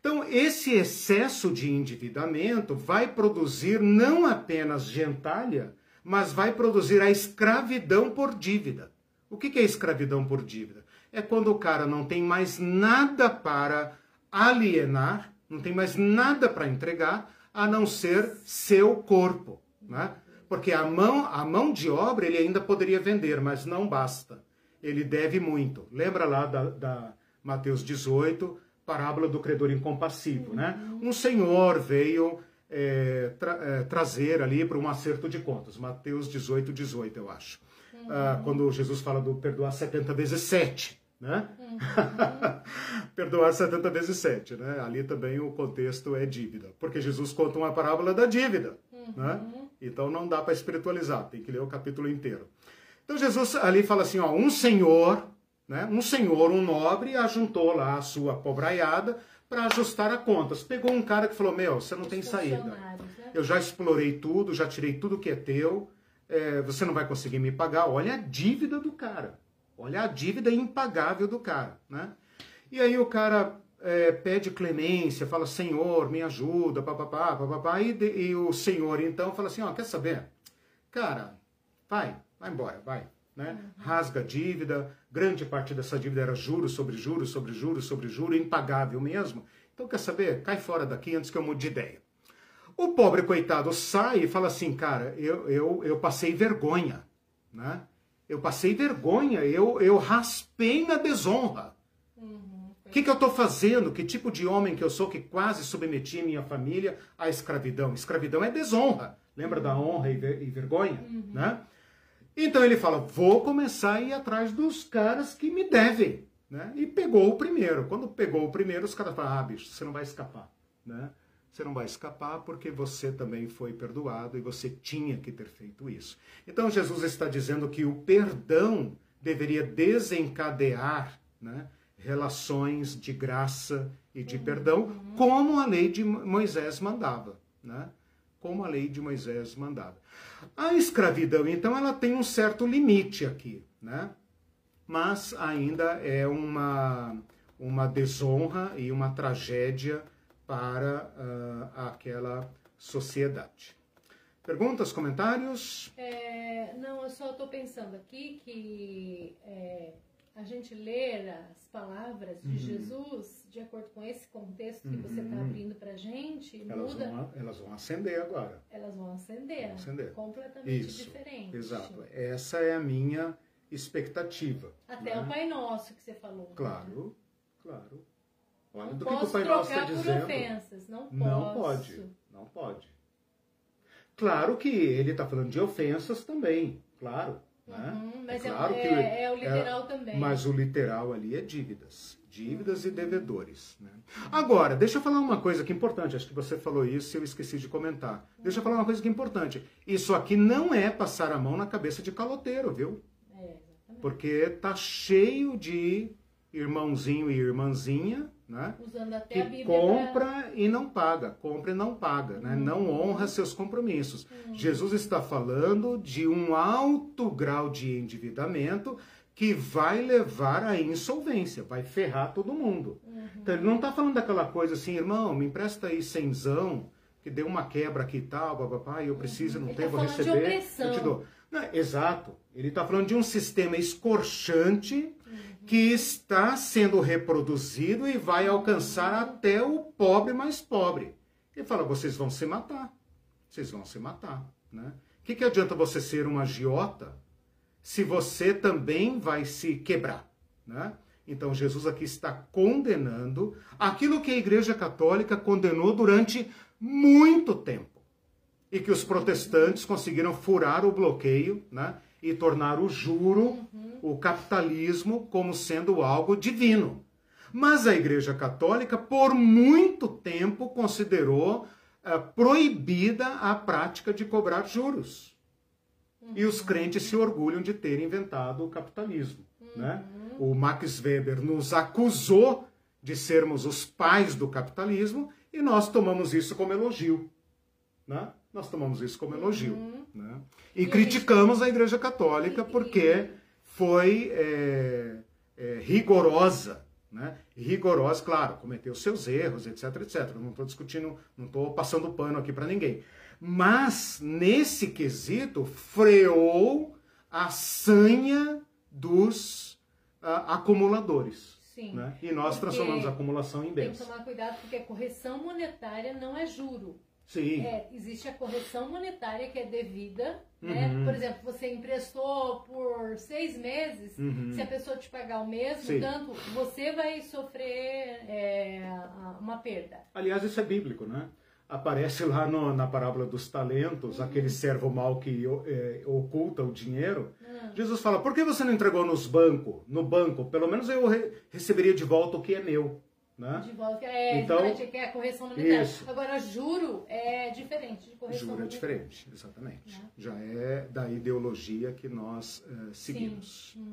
Então, esse excesso de endividamento vai produzir não apenas gentalha, mas vai produzir a escravidão por dívida. O que é escravidão por dívida? É quando o cara não tem mais nada para alienar, não tem mais nada para entregar, a não ser seu corpo. Né? Porque a mão, a mão de obra ele ainda poderia vender, mas não basta. Ele deve muito. Lembra lá da, da Mateus 18, parábola do credor incompassivo, né? Um senhor veio é, tra é, trazer ali para um acerto de contas. Mateus 18, 18, eu acho. Uhum. Ah, quando Jesus fala do perdoar 70 vezes 7. Né? Uhum. <laughs> perdoar 70 vezes 7. Né? Ali também o contexto é dívida. Porque Jesus conta uma parábola da dívida. Uhum. Né? Então não dá para espiritualizar, tem que ler o capítulo inteiro. Então Jesus ali fala assim: ó, um senhor, né? um senhor, um nobre, ajuntou lá a sua pobraiada para ajustar a contas. Pegou um cara que falou: Meu, você não tem saída. Né? Eu já explorei tudo, já tirei tudo que é teu, é, você não vai conseguir me pagar. Olha a dívida do cara. Olha a dívida impagável do cara. Né? E aí o cara é, pede clemência, fala: Senhor, me ajuda, papapá, papapá. E, e o senhor então fala assim: Ó, quer saber? Cara, vai, vai embora, vai né? Rasga a dívida, grande parte dessa dívida era juros sobre juros, sobre juros, sobre juros, impagável mesmo. Então, quer saber? Cai fora daqui antes que eu mude de ideia. O pobre coitado sai e fala assim, cara, eu, eu, eu passei vergonha, né? Eu passei vergonha, eu, eu raspei na desonra. O uhum. que, que eu estou fazendo? Que tipo de homem que eu sou que quase submeti minha família à escravidão? Escravidão é desonra. Lembra uhum. da honra e, ver, e vergonha? Uhum. Né? Então ele fala: vou começar a ir atrás dos caras que me devem. Né? E pegou o primeiro. Quando pegou o primeiro, os caras falaram: ah, bicho, você não vai escapar. Né? Você não vai escapar porque você também foi perdoado e você tinha que ter feito isso. Então Jesus está dizendo que o perdão deveria desencadear né, relações de graça e de perdão, como a lei de Moisés mandava. Né? Como a lei de Moisés mandava. A escravidão, então, ela tem um certo limite aqui, né? Mas ainda é uma, uma desonra e uma tragédia para uh, aquela sociedade. Perguntas, comentários? É, não, eu só estou pensando aqui que é, a gente ler as palavras de uhum. Jesus de acordo com esse contexto que tá uhum. você está abrindo para a gente, elas muda. Vão, elas vão acender agora. Elas vão acender. Vão acender. Completamente Isso, diferente. Exato. Essa é a minha expectativa. Até né? o Pai Nosso que você falou. Claro, né? claro. Olha não do que, que o Pai Nosso está dizendo. Ofensas. Não, posso. não pode. Não pode. Claro que ele está falando de ofensas também, claro. Né? Uhum, mas é, é claro é, que é, é o literal é, também. Mas o literal ali é dívidas. Dívidas uhum. e devedores. Né? Agora, deixa eu falar uma coisa que é importante. Acho que você falou isso e eu esqueci de comentar. Uhum. Deixa eu falar uma coisa que é importante. Isso aqui não é passar a mão na cabeça de caloteiro, viu? É, Porque tá cheio de irmãozinho e irmãzinha, né? Usando até que a Bíblia compra pra... e não paga, compra e não paga, né? Uhum. Não honra seus compromissos. Uhum. Jesus está falando de um alto grau de endividamento que vai levar à insolvência, vai ferrar todo mundo. Uhum. Então ele não está falando daquela coisa assim, irmão, me empresta aí cenzão, que deu uma quebra aqui e tal, bababá, e eu preciso, não ele tenho, tá vou receber. eu te dou. Não, exato. Ele está falando de um sistema escorchante uhum. Que está sendo reproduzido e vai alcançar até o pobre mais pobre. Ele fala: vocês vão se matar. Vocês vão se matar. Né? O que, que adianta você ser um agiota se você também vai se quebrar, né? Então Jesus aqui está condenando aquilo que a Igreja Católica condenou durante muito tempo e que os protestantes conseguiram furar o bloqueio, né? E tornar o juro, uhum. o capitalismo, como sendo algo divino. Mas a Igreja Católica, por muito tempo, considerou uh, proibida a prática de cobrar juros. E os crentes se orgulham de terem inventado o capitalismo. Uhum. Né? O Max Weber nos acusou de sermos os pais do capitalismo e nós tomamos isso como elogio. Né? Nós tomamos isso como elogio. Né? E, e, criticamos a Igreja Católica porque foi é, é, rigorosa. Né? Rigorosa, claro, cometeu seus erros, etc, etc. Não estou discutindo, não estou passando pano aqui para ninguém mas nesse quesito freou a sanha dos uh, acumuladores. Sim. Né? E nós transformamos a acumulação em bens. Tem que tomar cuidado porque a correção monetária não é juro. Sim. É, existe a correção monetária que é devida. Né? Uhum. Por exemplo, você emprestou por seis meses, uhum. se a pessoa te pagar o mesmo, Sim. tanto você vai sofrer é, uma perda. Aliás, isso é bíblico, né? aparece lá no, na parábola dos talentos, uhum. aquele servo mau que é, oculta o dinheiro. Uhum. Jesus fala: por que você não entregou nos banco, no banco? Pelo menos eu re receberia de volta o que é meu. Né? De volta, é, então, que é a correção monetária. Isso. Agora, juro é diferente de correção Juro é diferente, exatamente. Né? Já é da ideologia que nós uh, seguimos. Uhum.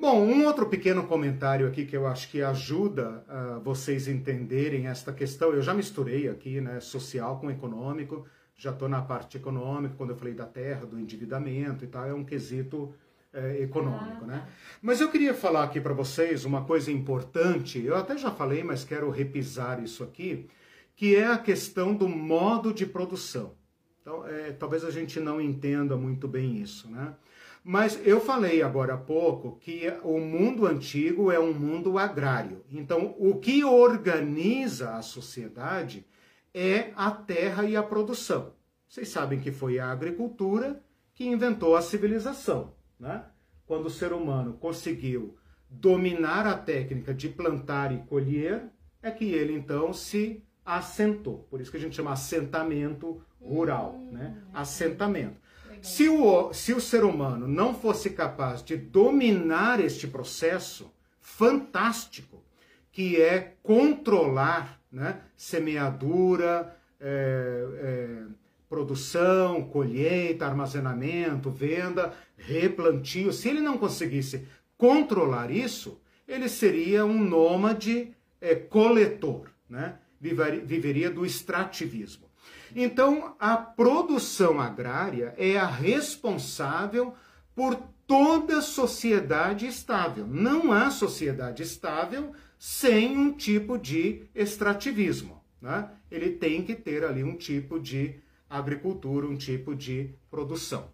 Bom, um outro pequeno comentário aqui que eu acho que ajuda uh, vocês entenderem esta questão. Eu já misturei aqui, né, social com econômico. Já estou na parte econômica, quando eu falei da terra, do endividamento e tal, é um quesito é, econômico, né? Mas eu queria falar aqui para vocês uma coisa importante, eu até já falei, mas quero repisar isso aqui, que é a questão do modo de produção. Então, é, talvez a gente não entenda muito bem isso, né? Mas eu falei agora há pouco que o mundo antigo é um mundo agrário. Então, o que organiza a sociedade é a terra e a produção. Vocês sabem que foi a agricultura que inventou a civilização né? quando o ser humano conseguiu dominar a técnica de plantar e colher, é que ele então se assentou. Por isso que a gente chama assentamento rural, hum, né? Assentamento. Se o, se o ser humano não fosse capaz de dominar este processo fantástico, que é controlar né, semeadura, é, é, produção, colheita, armazenamento, venda, replantio, se ele não conseguisse controlar isso, ele seria um nômade é, coletor, né? viveria do extrativismo. Então, a produção agrária é a responsável por toda sociedade estável. Não há sociedade estável sem um tipo de extrativismo. Né? Ele tem que ter ali um tipo de agricultura, um tipo de produção.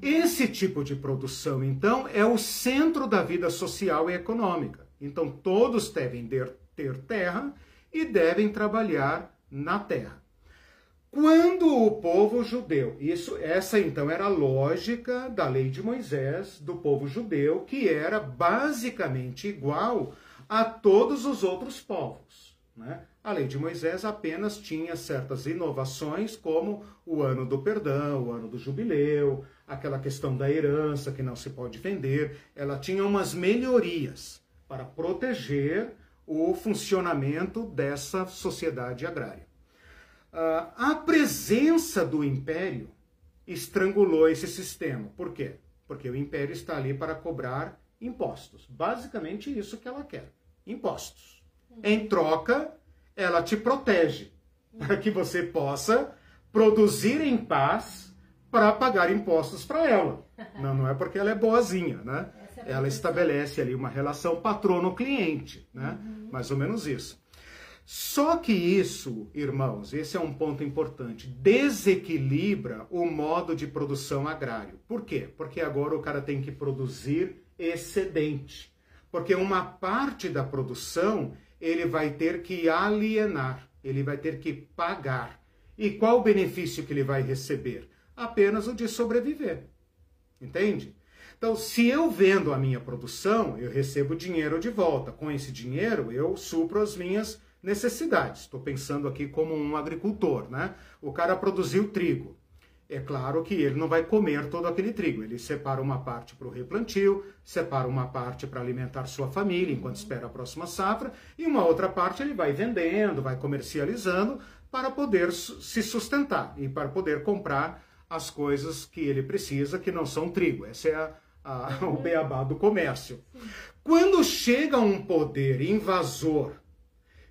Esse tipo de produção, então, é o centro da vida social e econômica. Então, todos devem ter terra e devem trabalhar na terra. Quando o povo judeu, isso, essa então era a lógica da lei de Moisés, do povo judeu, que era basicamente igual a todos os outros povos. Né? A lei de Moisés apenas tinha certas inovações, como o ano do perdão, o ano do jubileu, aquela questão da herança que não se pode vender. Ela tinha umas melhorias para proteger o funcionamento dessa sociedade agrária. Ah, a presença do império estrangulou esse sistema. Por quê? Porque o império está ali para cobrar impostos. Basicamente isso que ela quer: impostos. Em troca, ela te protege para que você possa produzir em paz para pagar impostos para ela. <laughs> Não, não é porque ela é boazinha, né? É ela estabelece ali uma relação patrono-cliente, né? Uhum. Mais ou menos isso. Só que isso, irmãos, esse é um ponto importante, desequilibra o modo de produção agrário. Por quê? Porque agora o cara tem que produzir excedente. Porque uma parte da produção ele vai ter que alienar, ele vai ter que pagar. E qual o benefício que ele vai receber? Apenas o de sobreviver. Entende? Então, se eu vendo a minha produção, eu recebo dinheiro de volta. Com esse dinheiro, eu supro as minhas necessidades. Estou pensando aqui como um agricultor, né? O cara produziu trigo. É claro que ele não vai comer todo aquele trigo. Ele separa uma parte para o replantio, separa uma parte para alimentar sua família enquanto espera a próxima safra, e uma outra parte ele vai vendendo, vai comercializando para poder se sustentar e para poder comprar as coisas que ele precisa, que não são trigo. Essa é a, a, <laughs> o beabá do comércio. Quando chega um poder invasor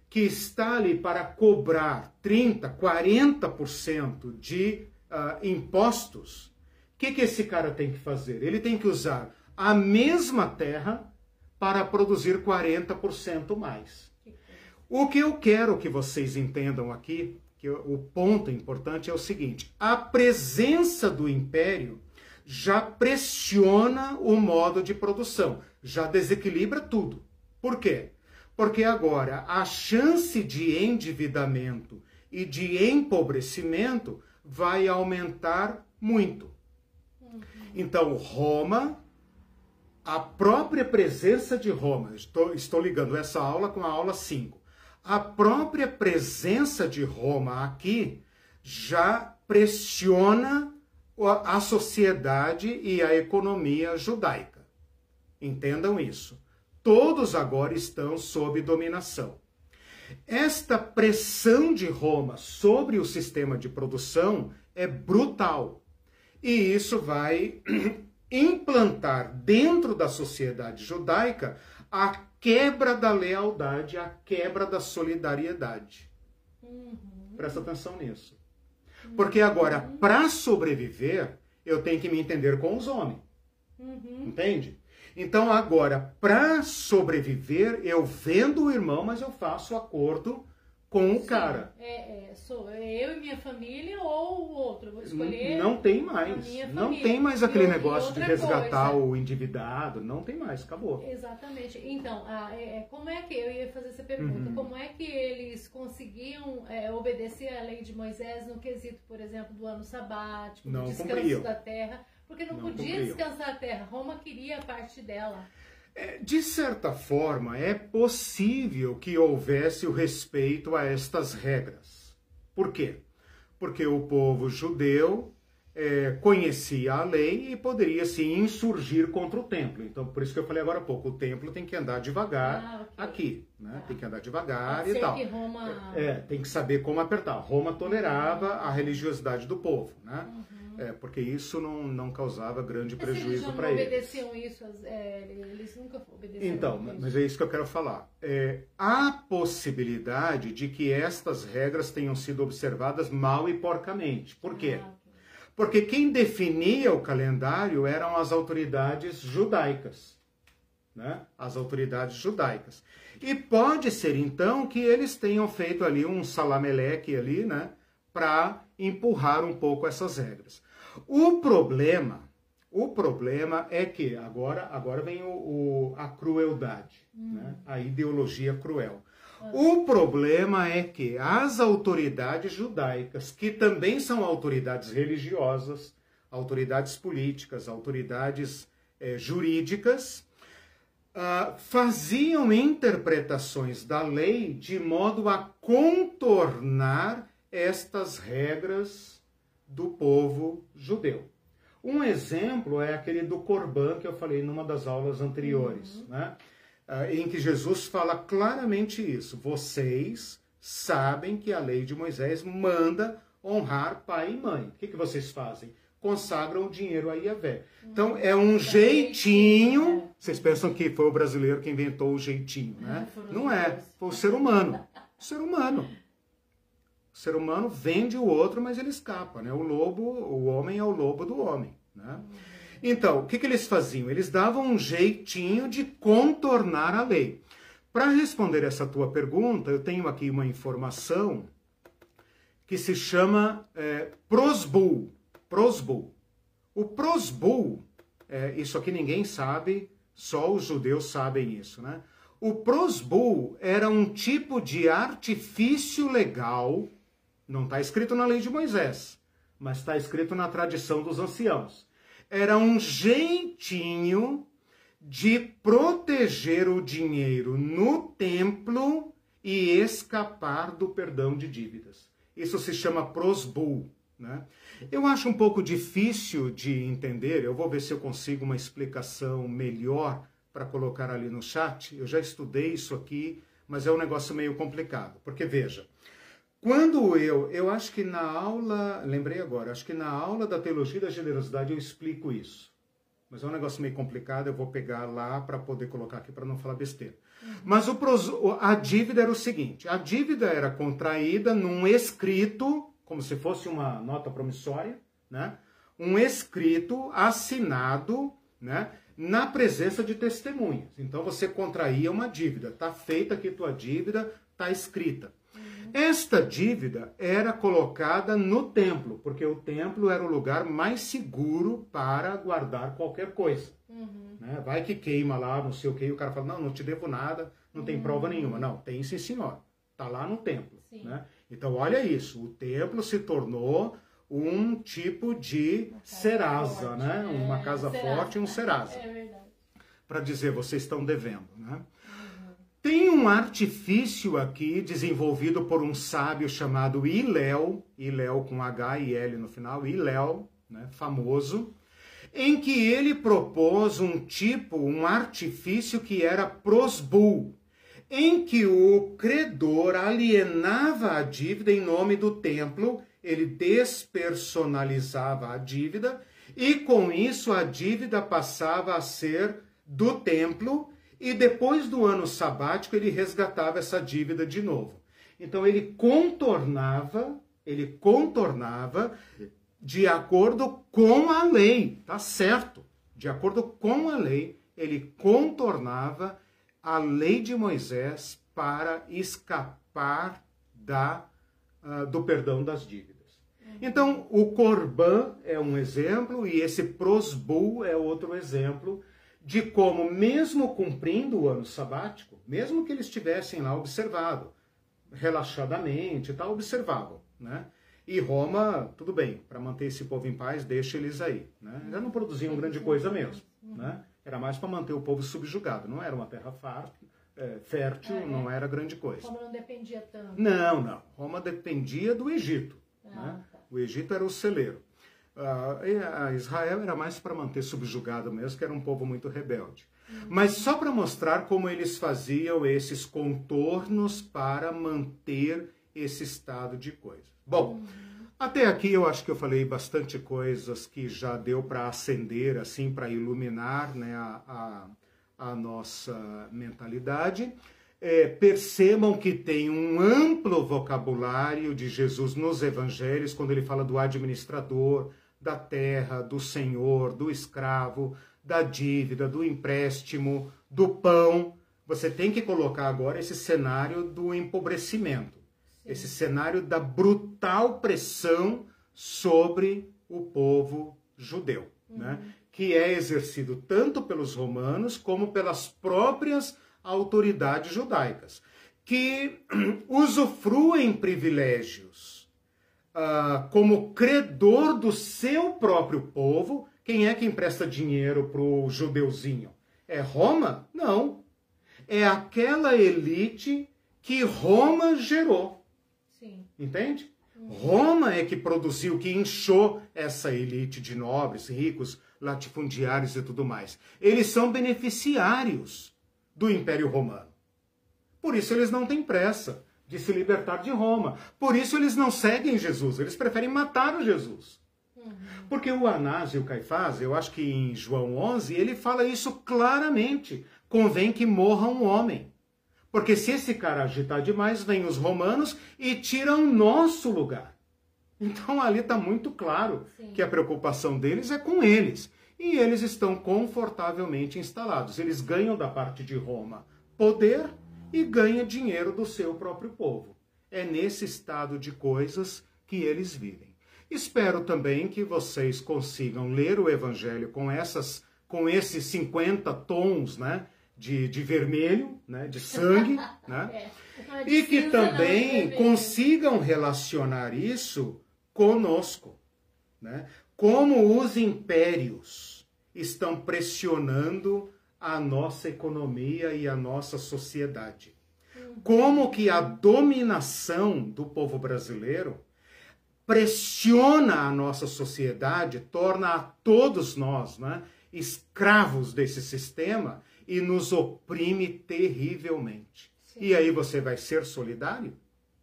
que está ali para cobrar 30, 40% de uh, impostos, o que, que esse cara tem que fazer? Ele tem que usar a mesma terra para produzir 40% mais. O que eu quero que vocês entendam aqui, que o ponto importante é o seguinte: a presença do império já pressiona o modo de produção, já desequilibra tudo. Por quê? Porque agora a chance de endividamento e de empobrecimento vai aumentar muito. Uhum. Então, Roma, a própria presença de Roma, estou, estou ligando essa aula com a aula 5. A própria presença de Roma aqui já pressiona a sociedade e a economia judaica. Entendam isso. Todos agora estão sob dominação. Esta pressão de Roma sobre o sistema de produção é brutal. E isso vai <clears throat> implantar dentro da sociedade judaica a quebra da lealdade, a quebra da solidariedade. Uhum. Presta atenção nisso. Porque agora, para sobreviver, eu tenho que me entender com os homens. Uhum. Entende? Então, agora, para sobreviver, eu vendo o irmão, mas eu faço acordo com o Sim, cara. É, é, sou eu e minha família ou o outro. Vou escolher. Não tem mais. Não tem mais aquele e, negócio de resgatar coisa. o endividado. Não tem mais, acabou. Exatamente. Então, ah, é, é, como é que eu ia fazer essa pergunta? Uhum. Como é que eles conseguiam é, obedecer à lei de Moisés no quesito, por exemplo, do ano sabático, não do descanso cumpriam. da terra? Porque não, não podia cumpriam. descansar a terra. Roma queria a parte dela. É, de certa forma, é possível que houvesse o respeito a estas regras. Por quê? Porque o povo judeu é, conhecia a lei e poderia se insurgir contra o templo. Então, por isso que eu falei agora há pouco, o templo tem que andar devagar ah, okay. aqui, né? Ah. Tem que andar devagar Pode e tal. Roma... É, tem que saber como apertar. Roma tolerava a religiosidade do povo, né? Uhum. É, porque isso não, não causava grande mas prejuízo para eles. Eles obedeciam isso, é, eles nunca obedeceram Então, mas é isso que eu quero falar. É, há possibilidade de que estas regras tenham sido observadas mal e porcamente. Por quê? Ah. Porque quem definia o calendário eram as autoridades judaicas. Né? As autoridades judaicas. E pode ser, então, que eles tenham feito ali um salameleque ali, né? Para empurrar um pouco essas regras. O problema, o problema é que agora, agora vem o, o a crueldade, hum. né? a ideologia cruel. Ah. O problema é que as autoridades judaicas, que também são autoridades religiosas, autoridades políticas, autoridades é, jurídicas, uh, faziam interpretações da lei de modo a contornar estas regras do povo judeu. Um exemplo é aquele do Corban que eu falei numa das aulas anteriores, uhum. né? Ah, em que Jesus fala claramente isso. Vocês sabem que a lei de Moisés manda honrar pai e mãe. O que, que vocês fazem? consagram o dinheiro a Iavé. Então é um jeitinho. Vocês pensam que foi o brasileiro que inventou o jeitinho, né? Não é, foi o ser humano. O ser humano. O ser humano vende o outro, mas ele escapa, né? O lobo, o homem é o lobo do homem, né? Então, o que, que eles faziam? Eles davam um jeitinho de contornar a lei. Para responder essa tua pergunta, eu tenho aqui uma informação que se chama é, prosbul. Prosbul. O prosbul, é, isso aqui ninguém sabe, só os judeus sabem isso, né? O prosbul era um tipo de artifício legal, não está escrito na lei de Moisés, mas está escrito na tradição dos anciãos. Era um jeitinho de proteger o dinheiro no templo e escapar do perdão de dívidas. Isso se chama prosbul. Né? Eu acho um pouco difícil de entender, eu vou ver se eu consigo uma explicação melhor para colocar ali no chat. Eu já estudei isso aqui, mas é um negócio meio complicado. Porque veja, quando eu, eu acho que na aula, lembrei agora, acho que na aula da teologia da generosidade eu explico isso. Mas é um negócio meio complicado, eu vou pegar lá para poder colocar aqui para não falar besteira. Uhum. Mas o, a dívida era o seguinte: a dívida era contraída num escrito, como se fosse uma nota promissória, né? um escrito assinado né? na presença de testemunhas. Então você contraía uma dívida, está feita aqui tua dívida, está escrita. Esta dívida era colocada no templo, porque o templo era o lugar mais seguro para guardar qualquer coisa. Uhum. Né? Vai que queima lá, não sei o que, e o cara fala, não, não te devo nada, não tem uhum. prova nenhuma. Não, tem sim, senhor. Está lá no templo. Né? Então, olha isso, o templo se tornou um tipo de serasa, forte, né? É, Uma casa serasa. forte e um serasa. É verdade. Para dizer, vocês estão devendo, né? Tem um artifício aqui desenvolvido por um sábio chamado Iléu, Iléu com H e L no final, Iléu, né, famoso, em que ele propôs um tipo, um artifício que era prosbul, em que o credor alienava a dívida em nome do templo, ele despersonalizava a dívida e com isso a dívida passava a ser do templo e depois do ano sabático ele resgatava essa dívida de novo. Então ele contornava, ele contornava de acordo com a lei, tá certo? De acordo com a lei, ele contornava a lei de Moisés para escapar da, uh, do perdão das dívidas. Então, o Corban é um exemplo e esse Prosbul é outro exemplo de como, mesmo cumprindo o ano sabático, mesmo que eles tivessem lá observado, relaxadamente e tal, observavam, né? E Roma, tudo bem, para manter esse povo em paz, deixa eles aí. Né? Já não produziam grande coisa mesmo. Né? Era mais para manter o povo subjugado. Não era uma terra fértil, é, fértil é, não era grande coisa. Roma não dependia tanto. Não, não. Roma dependia do Egito. Ah, né? tá. O Egito era o celeiro. Uh, Israel era mais para manter subjugado mesmo, que era um povo muito rebelde. Uhum. Mas só para mostrar como eles faziam esses contornos para manter esse estado de coisas. Bom, uhum. até aqui eu acho que eu falei bastante coisas que já deu para acender, assim, para iluminar né, a, a, a nossa mentalidade. É, percebam que tem um amplo vocabulário de Jesus nos evangelhos, quando ele fala do administrador, da terra, do senhor, do escravo, da dívida, do empréstimo, do pão. Você tem que colocar agora esse cenário do empobrecimento, Sim. esse cenário da brutal pressão sobre o povo judeu, uhum. né? que é exercido tanto pelos romanos como pelas próprias autoridades judaicas, que <clears throat> usufruem privilégios uh, como credor do seu próprio povo. Quem é que empresta dinheiro para o judeuzinho? É Roma? Não. É aquela elite que Roma gerou. Sim. Entende? Roma é que produziu, que inchou essa elite de nobres, ricos, latifundiários e tudo mais. Eles são beneficiários do Império Romano. Por isso eles não têm pressa de se libertar de Roma. Por isso eles não seguem Jesus, eles preferem matar o Jesus. Uhum. Porque o Anás e o Caifás, eu acho que em João 11, ele fala isso claramente. Convém que morra um homem. Porque se esse cara agitar demais, vem os romanos e tiram nosso lugar. Então ali está muito claro Sim. que a preocupação deles é com eles. E eles estão confortavelmente instalados. Eles ganham da parte de Roma poder e ganham dinheiro do seu próprio povo. É nesse estado de coisas que eles vivem. Espero também que vocês consigam ler o Evangelho com essas, com esses 50 tons, né? De, de vermelho, né, de sangue, <laughs> né? É. E que também consigam relacionar isso conosco, né? Como os impérios estão pressionando a nossa economia e a nossa sociedade. Como que a dominação do povo brasileiro pressiona a nossa sociedade, torna a todos nós né, escravos desse sistema e nos oprime terrivelmente. Sim. E aí você vai ser solidário?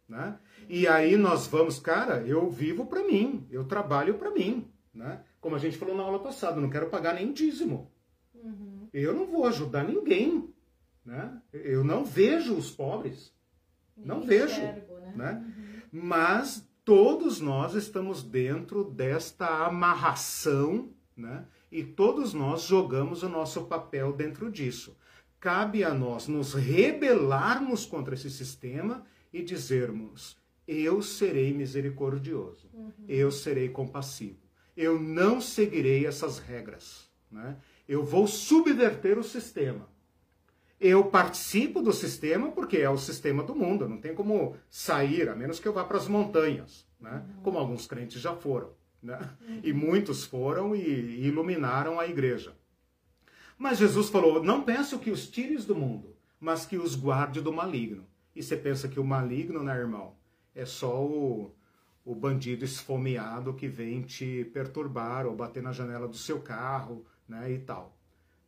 Né? E aí nós vamos, cara, eu vivo para mim, eu trabalho para mim. Né? Como a gente falou na aula passada, não quero pagar nem dízimo. Eu não vou ajudar ninguém. Né? Eu não vejo os pobres. não vejo. Né? né? Uhum. Mas todos nós estamos dentro desta amarração, né? E todos nós jogamos o nosso papel dentro disso. Cabe a nós nos rebelarmos contra esse sistema e dizermos: eu serei misericordioso, uhum. eu serei compassivo, eu não seguirei essas regras, né? Eu vou subverter o sistema. Eu participo do sistema porque é o sistema do mundo, não tem como sair, a menos que eu vá para as montanhas, né? Como alguns crentes já foram. Né? E muitos foram e iluminaram a igreja. Mas Jesus falou: não penso que os tires do mundo, mas que os guarde do maligno. E você pensa que o maligno, né, irmão, é só o, o bandido esfomeado que vem te perturbar ou bater na janela do seu carro né, e tal.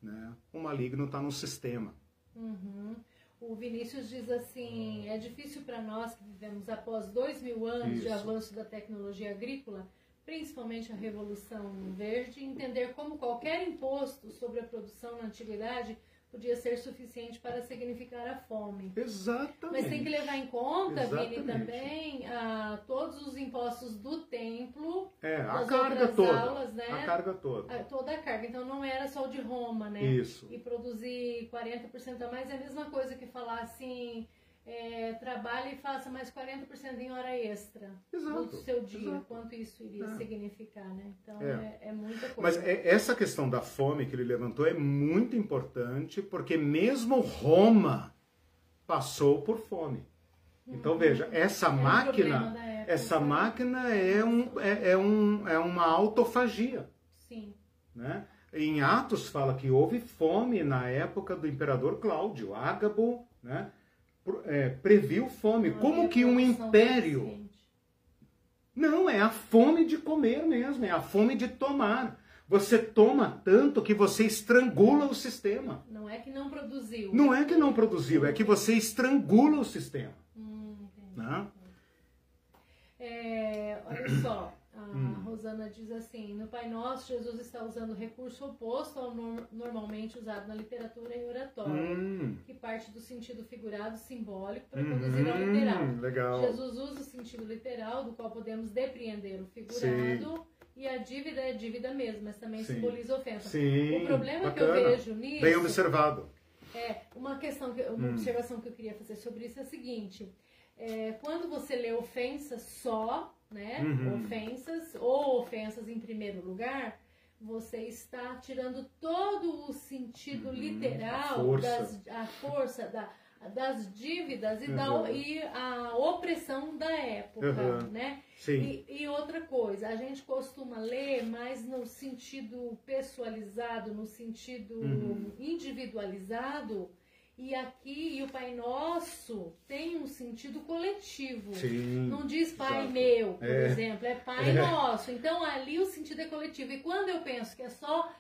Né? O maligno está no sistema. Uhum. O Vinícius diz assim: é difícil para nós que vivemos após dois mil anos Isso. de avanço da tecnologia agrícola, principalmente a Revolução Verde, entender como qualquer imposto sobre a produção na antiguidade podia ser suficiente para significar a fome. Exatamente. Mas tem que levar em conta, Exatamente. Vini, também a, todos os impostos do templo. É, a carga toda. Aulas, né? A carga toda. A, toda a carga. Então não era só o de Roma, né? Isso. E produzir 40% a mais é a mesma coisa que falar assim é, trabalhe e faça mais 40% em hora extra exato, do seu dia, exato. quanto isso iria é. significar, né? Então é. é, é muita coisa. Mas é, essa questão da fome que ele levantou é muito importante, porque mesmo Roma passou por fome. Então uhum. veja, essa máquina, época, essa máquina é, um, é, é, um, é uma autofagia. Sim. Né? Em Atos fala que houve fome na época do imperador Cláudio, Ágabo, né? É, previu fome. Como que um império. Não, é a fome de comer mesmo, é a fome de tomar. Você toma tanto que você estrangula o sistema. Não é que não produziu. Não é que não produziu, é que você estrangula o sistema. Hum. Né? É, olha só, a hum. Rosana diz assim: no Pai Nosso, Jesus está usando o recurso oposto ao no normalmente usado na literatura e oratório, hum. que parte do sentido figurado simbólico para produzir ao literal. Legal. Jesus usa o sentido literal, do qual podemos depreender o figurado. Sim. E a dívida é dívida mesmo, mas também Sim. simboliza ofensa. Sim, o problema bacana. que eu vejo nisso. Bem observado. É, uma questão, uma hum. observação que eu queria fazer sobre isso é a seguinte: é, quando você lê ofensa só, né? Uhum. Ofensas ou ofensas em primeiro lugar, você está tirando todo o sentido uhum. literal, a força, das, a força da, das dívidas e, uhum. da, e a opressão da época, uhum. né? Sim. E, e, outra coisa, a gente costuma ler mais no sentido pessoalizado, no sentido uhum. individualizado, e aqui, e o Pai Nosso tem um sentido coletivo. Sim, Não diz Pai exato. meu, por é. exemplo, é Pai é. Nosso. Então ali o sentido é coletivo. E quando eu penso que é só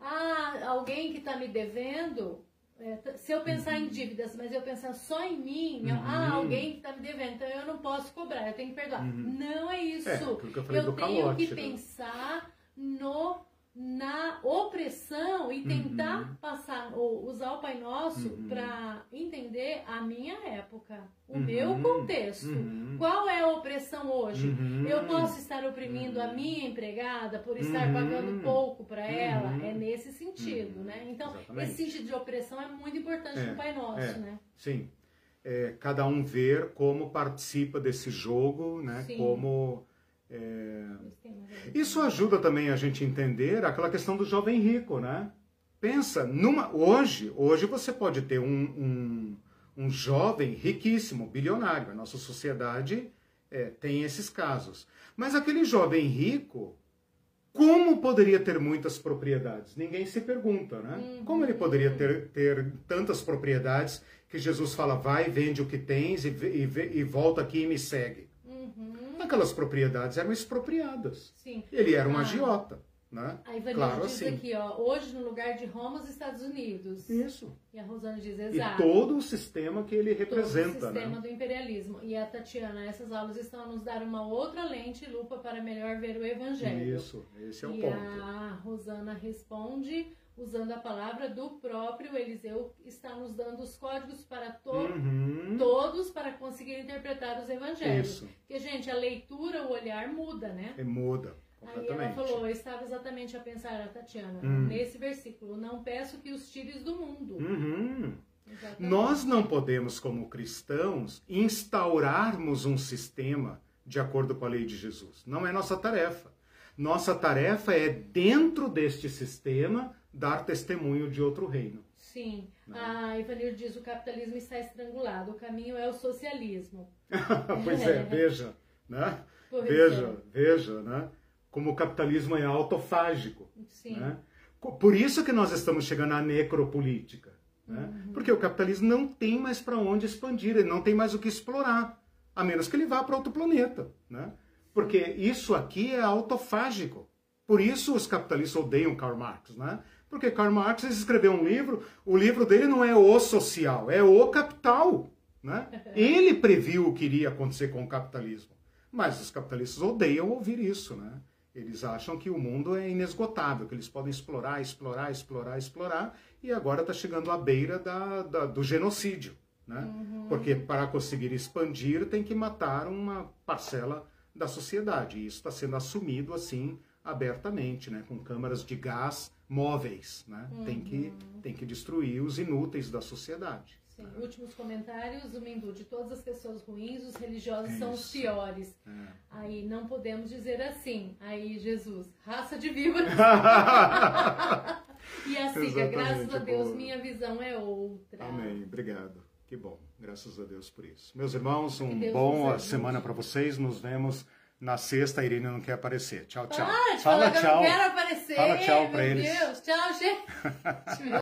ah, alguém que está me devendo, é, se eu pensar uhum. em dívidas, mas eu pensar só em mim, uhum. ah, alguém que está me devendo, então eu não posso cobrar, eu tenho que perdoar. Uhum. Não é isso. É, eu, eu tenho calote, que né? pensar no na opressão e tentar uhum. passar ou usar o Pai Nosso uhum. para entender a minha época, o uhum. meu contexto. Uhum. Qual é a opressão hoje? Uhum. Eu posso estar oprimindo a minha empregada por estar uhum. pagando pouco para ela? É nesse sentido, né? Então, Exatamente. esse sentido de opressão é muito importante é, no Pai Nosso, é, né? Sim. É, cada um ver como participa desse jogo, né? Sim. Como é... Isso ajuda também a gente entender aquela questão do jovem rico, né? Pensa, numa, hoje, hoje você pode ter um, um, um jovem riquíssimo, bilionário. A nossa sociedade é, tem esses casos. Mas aquele jovem rico, como poderia ter muitas propriedades? Ninguém se pergunta, né? Uhum. Como ele poderia ter, ter tantas propriedades que Jesus fala, vai, vende o que tens e, e, e volta aqui e me segue? Aquelas propriedades eram expropriadas. Sim. Ele era um ah. agiota. Né? A Ivanildo claro, diz assim. aqui, ó, hoje no lugar de Roma, os Estados Unidos. Isso. E a Rosana diz, exato. E todo o sistema que ele representa. Todo o sistema né? do imperialismo. E a Tatiana, essas aulas estão a nos dar uma outra lente e lupa para melhor ver o evangelho. Isso, esse é o e ponto. E a Rosana responde usando a palavra do próprio Eliseu, está nos dando os códigos para to uhum. todos para conseguir interpretar os evangelhos. Isso. Porque, gente, a leitura, o olhar muda, né? É, muda. Aí ela falou, eu estava exatamente a pensar, a Tatiana, hum. nesse versículo, não peço que os tires do mundo. Uhum. Nós não podemos, como cristãos, instaurarmos um sistema de acordo com a lei de Jesus. Não é nossa tarefa. Nossa tarefa é, dentro deste sistema, dar testemunho de outro reino. Sim. Né? A Ivanir diz o capitalismo está estrangulado, o caminho é o socialismo. <laughs> pois é, veja, né? Pois veja, é. veja, né? Como o capitalismo é autofágico. Sim. Né? Por isso que nós estamos chegando à necropolítica. Né? Uhum. Porque o capitalismo não tem mais para onde expandir, ele não tem mais o que explorar, a menos que ele vá para outro planeta. Né? Porque isso aqui é autofágico. Por isso os capitalistas odeiam Karl Marx, né? Porque Karl Marx escreveu um livro, o livro dele não é o social, é o capital. Né? <laughs> Ele previu o que iria acontecer com o capitalismo. Mas os capitalistas odeiam ouvir isso. Né? Eles acham que o mundo é inesgotável, que eles podem explorar, explorar, explorar, explorar, e agora está chegando à beira da, da, do genocídio. Né? Uhum. Porque para conseguir expandir tem que matar uma parcela da sociedade. E isso está sendo assumido assim abertamente, né? com câmaras de gás móveis, né? Uhum. Tem, que, uhum. tem que destruir os inúteis da sociedade. Sim. Né? Últimos comentários, o Mendu, de todas as pessoas ruins, os religiosos é são os piores. É. Aí não podemos dizer assim. Aí Jesus, raça de víboras. <laughs> e assim, graças a Deus, minha visão é outra. Amém. Obrigado. Que bom. Graças a Deus por isso. Meus irmãos, um bom semana para vocês. Nos vemos na sexta, a Irene não quer aparecer. Tchau, tchau. Ah, Fala tchau. Eu não quero aparecer. Fala tchau para eles. Meu Deus, tchau, gente. <laughs>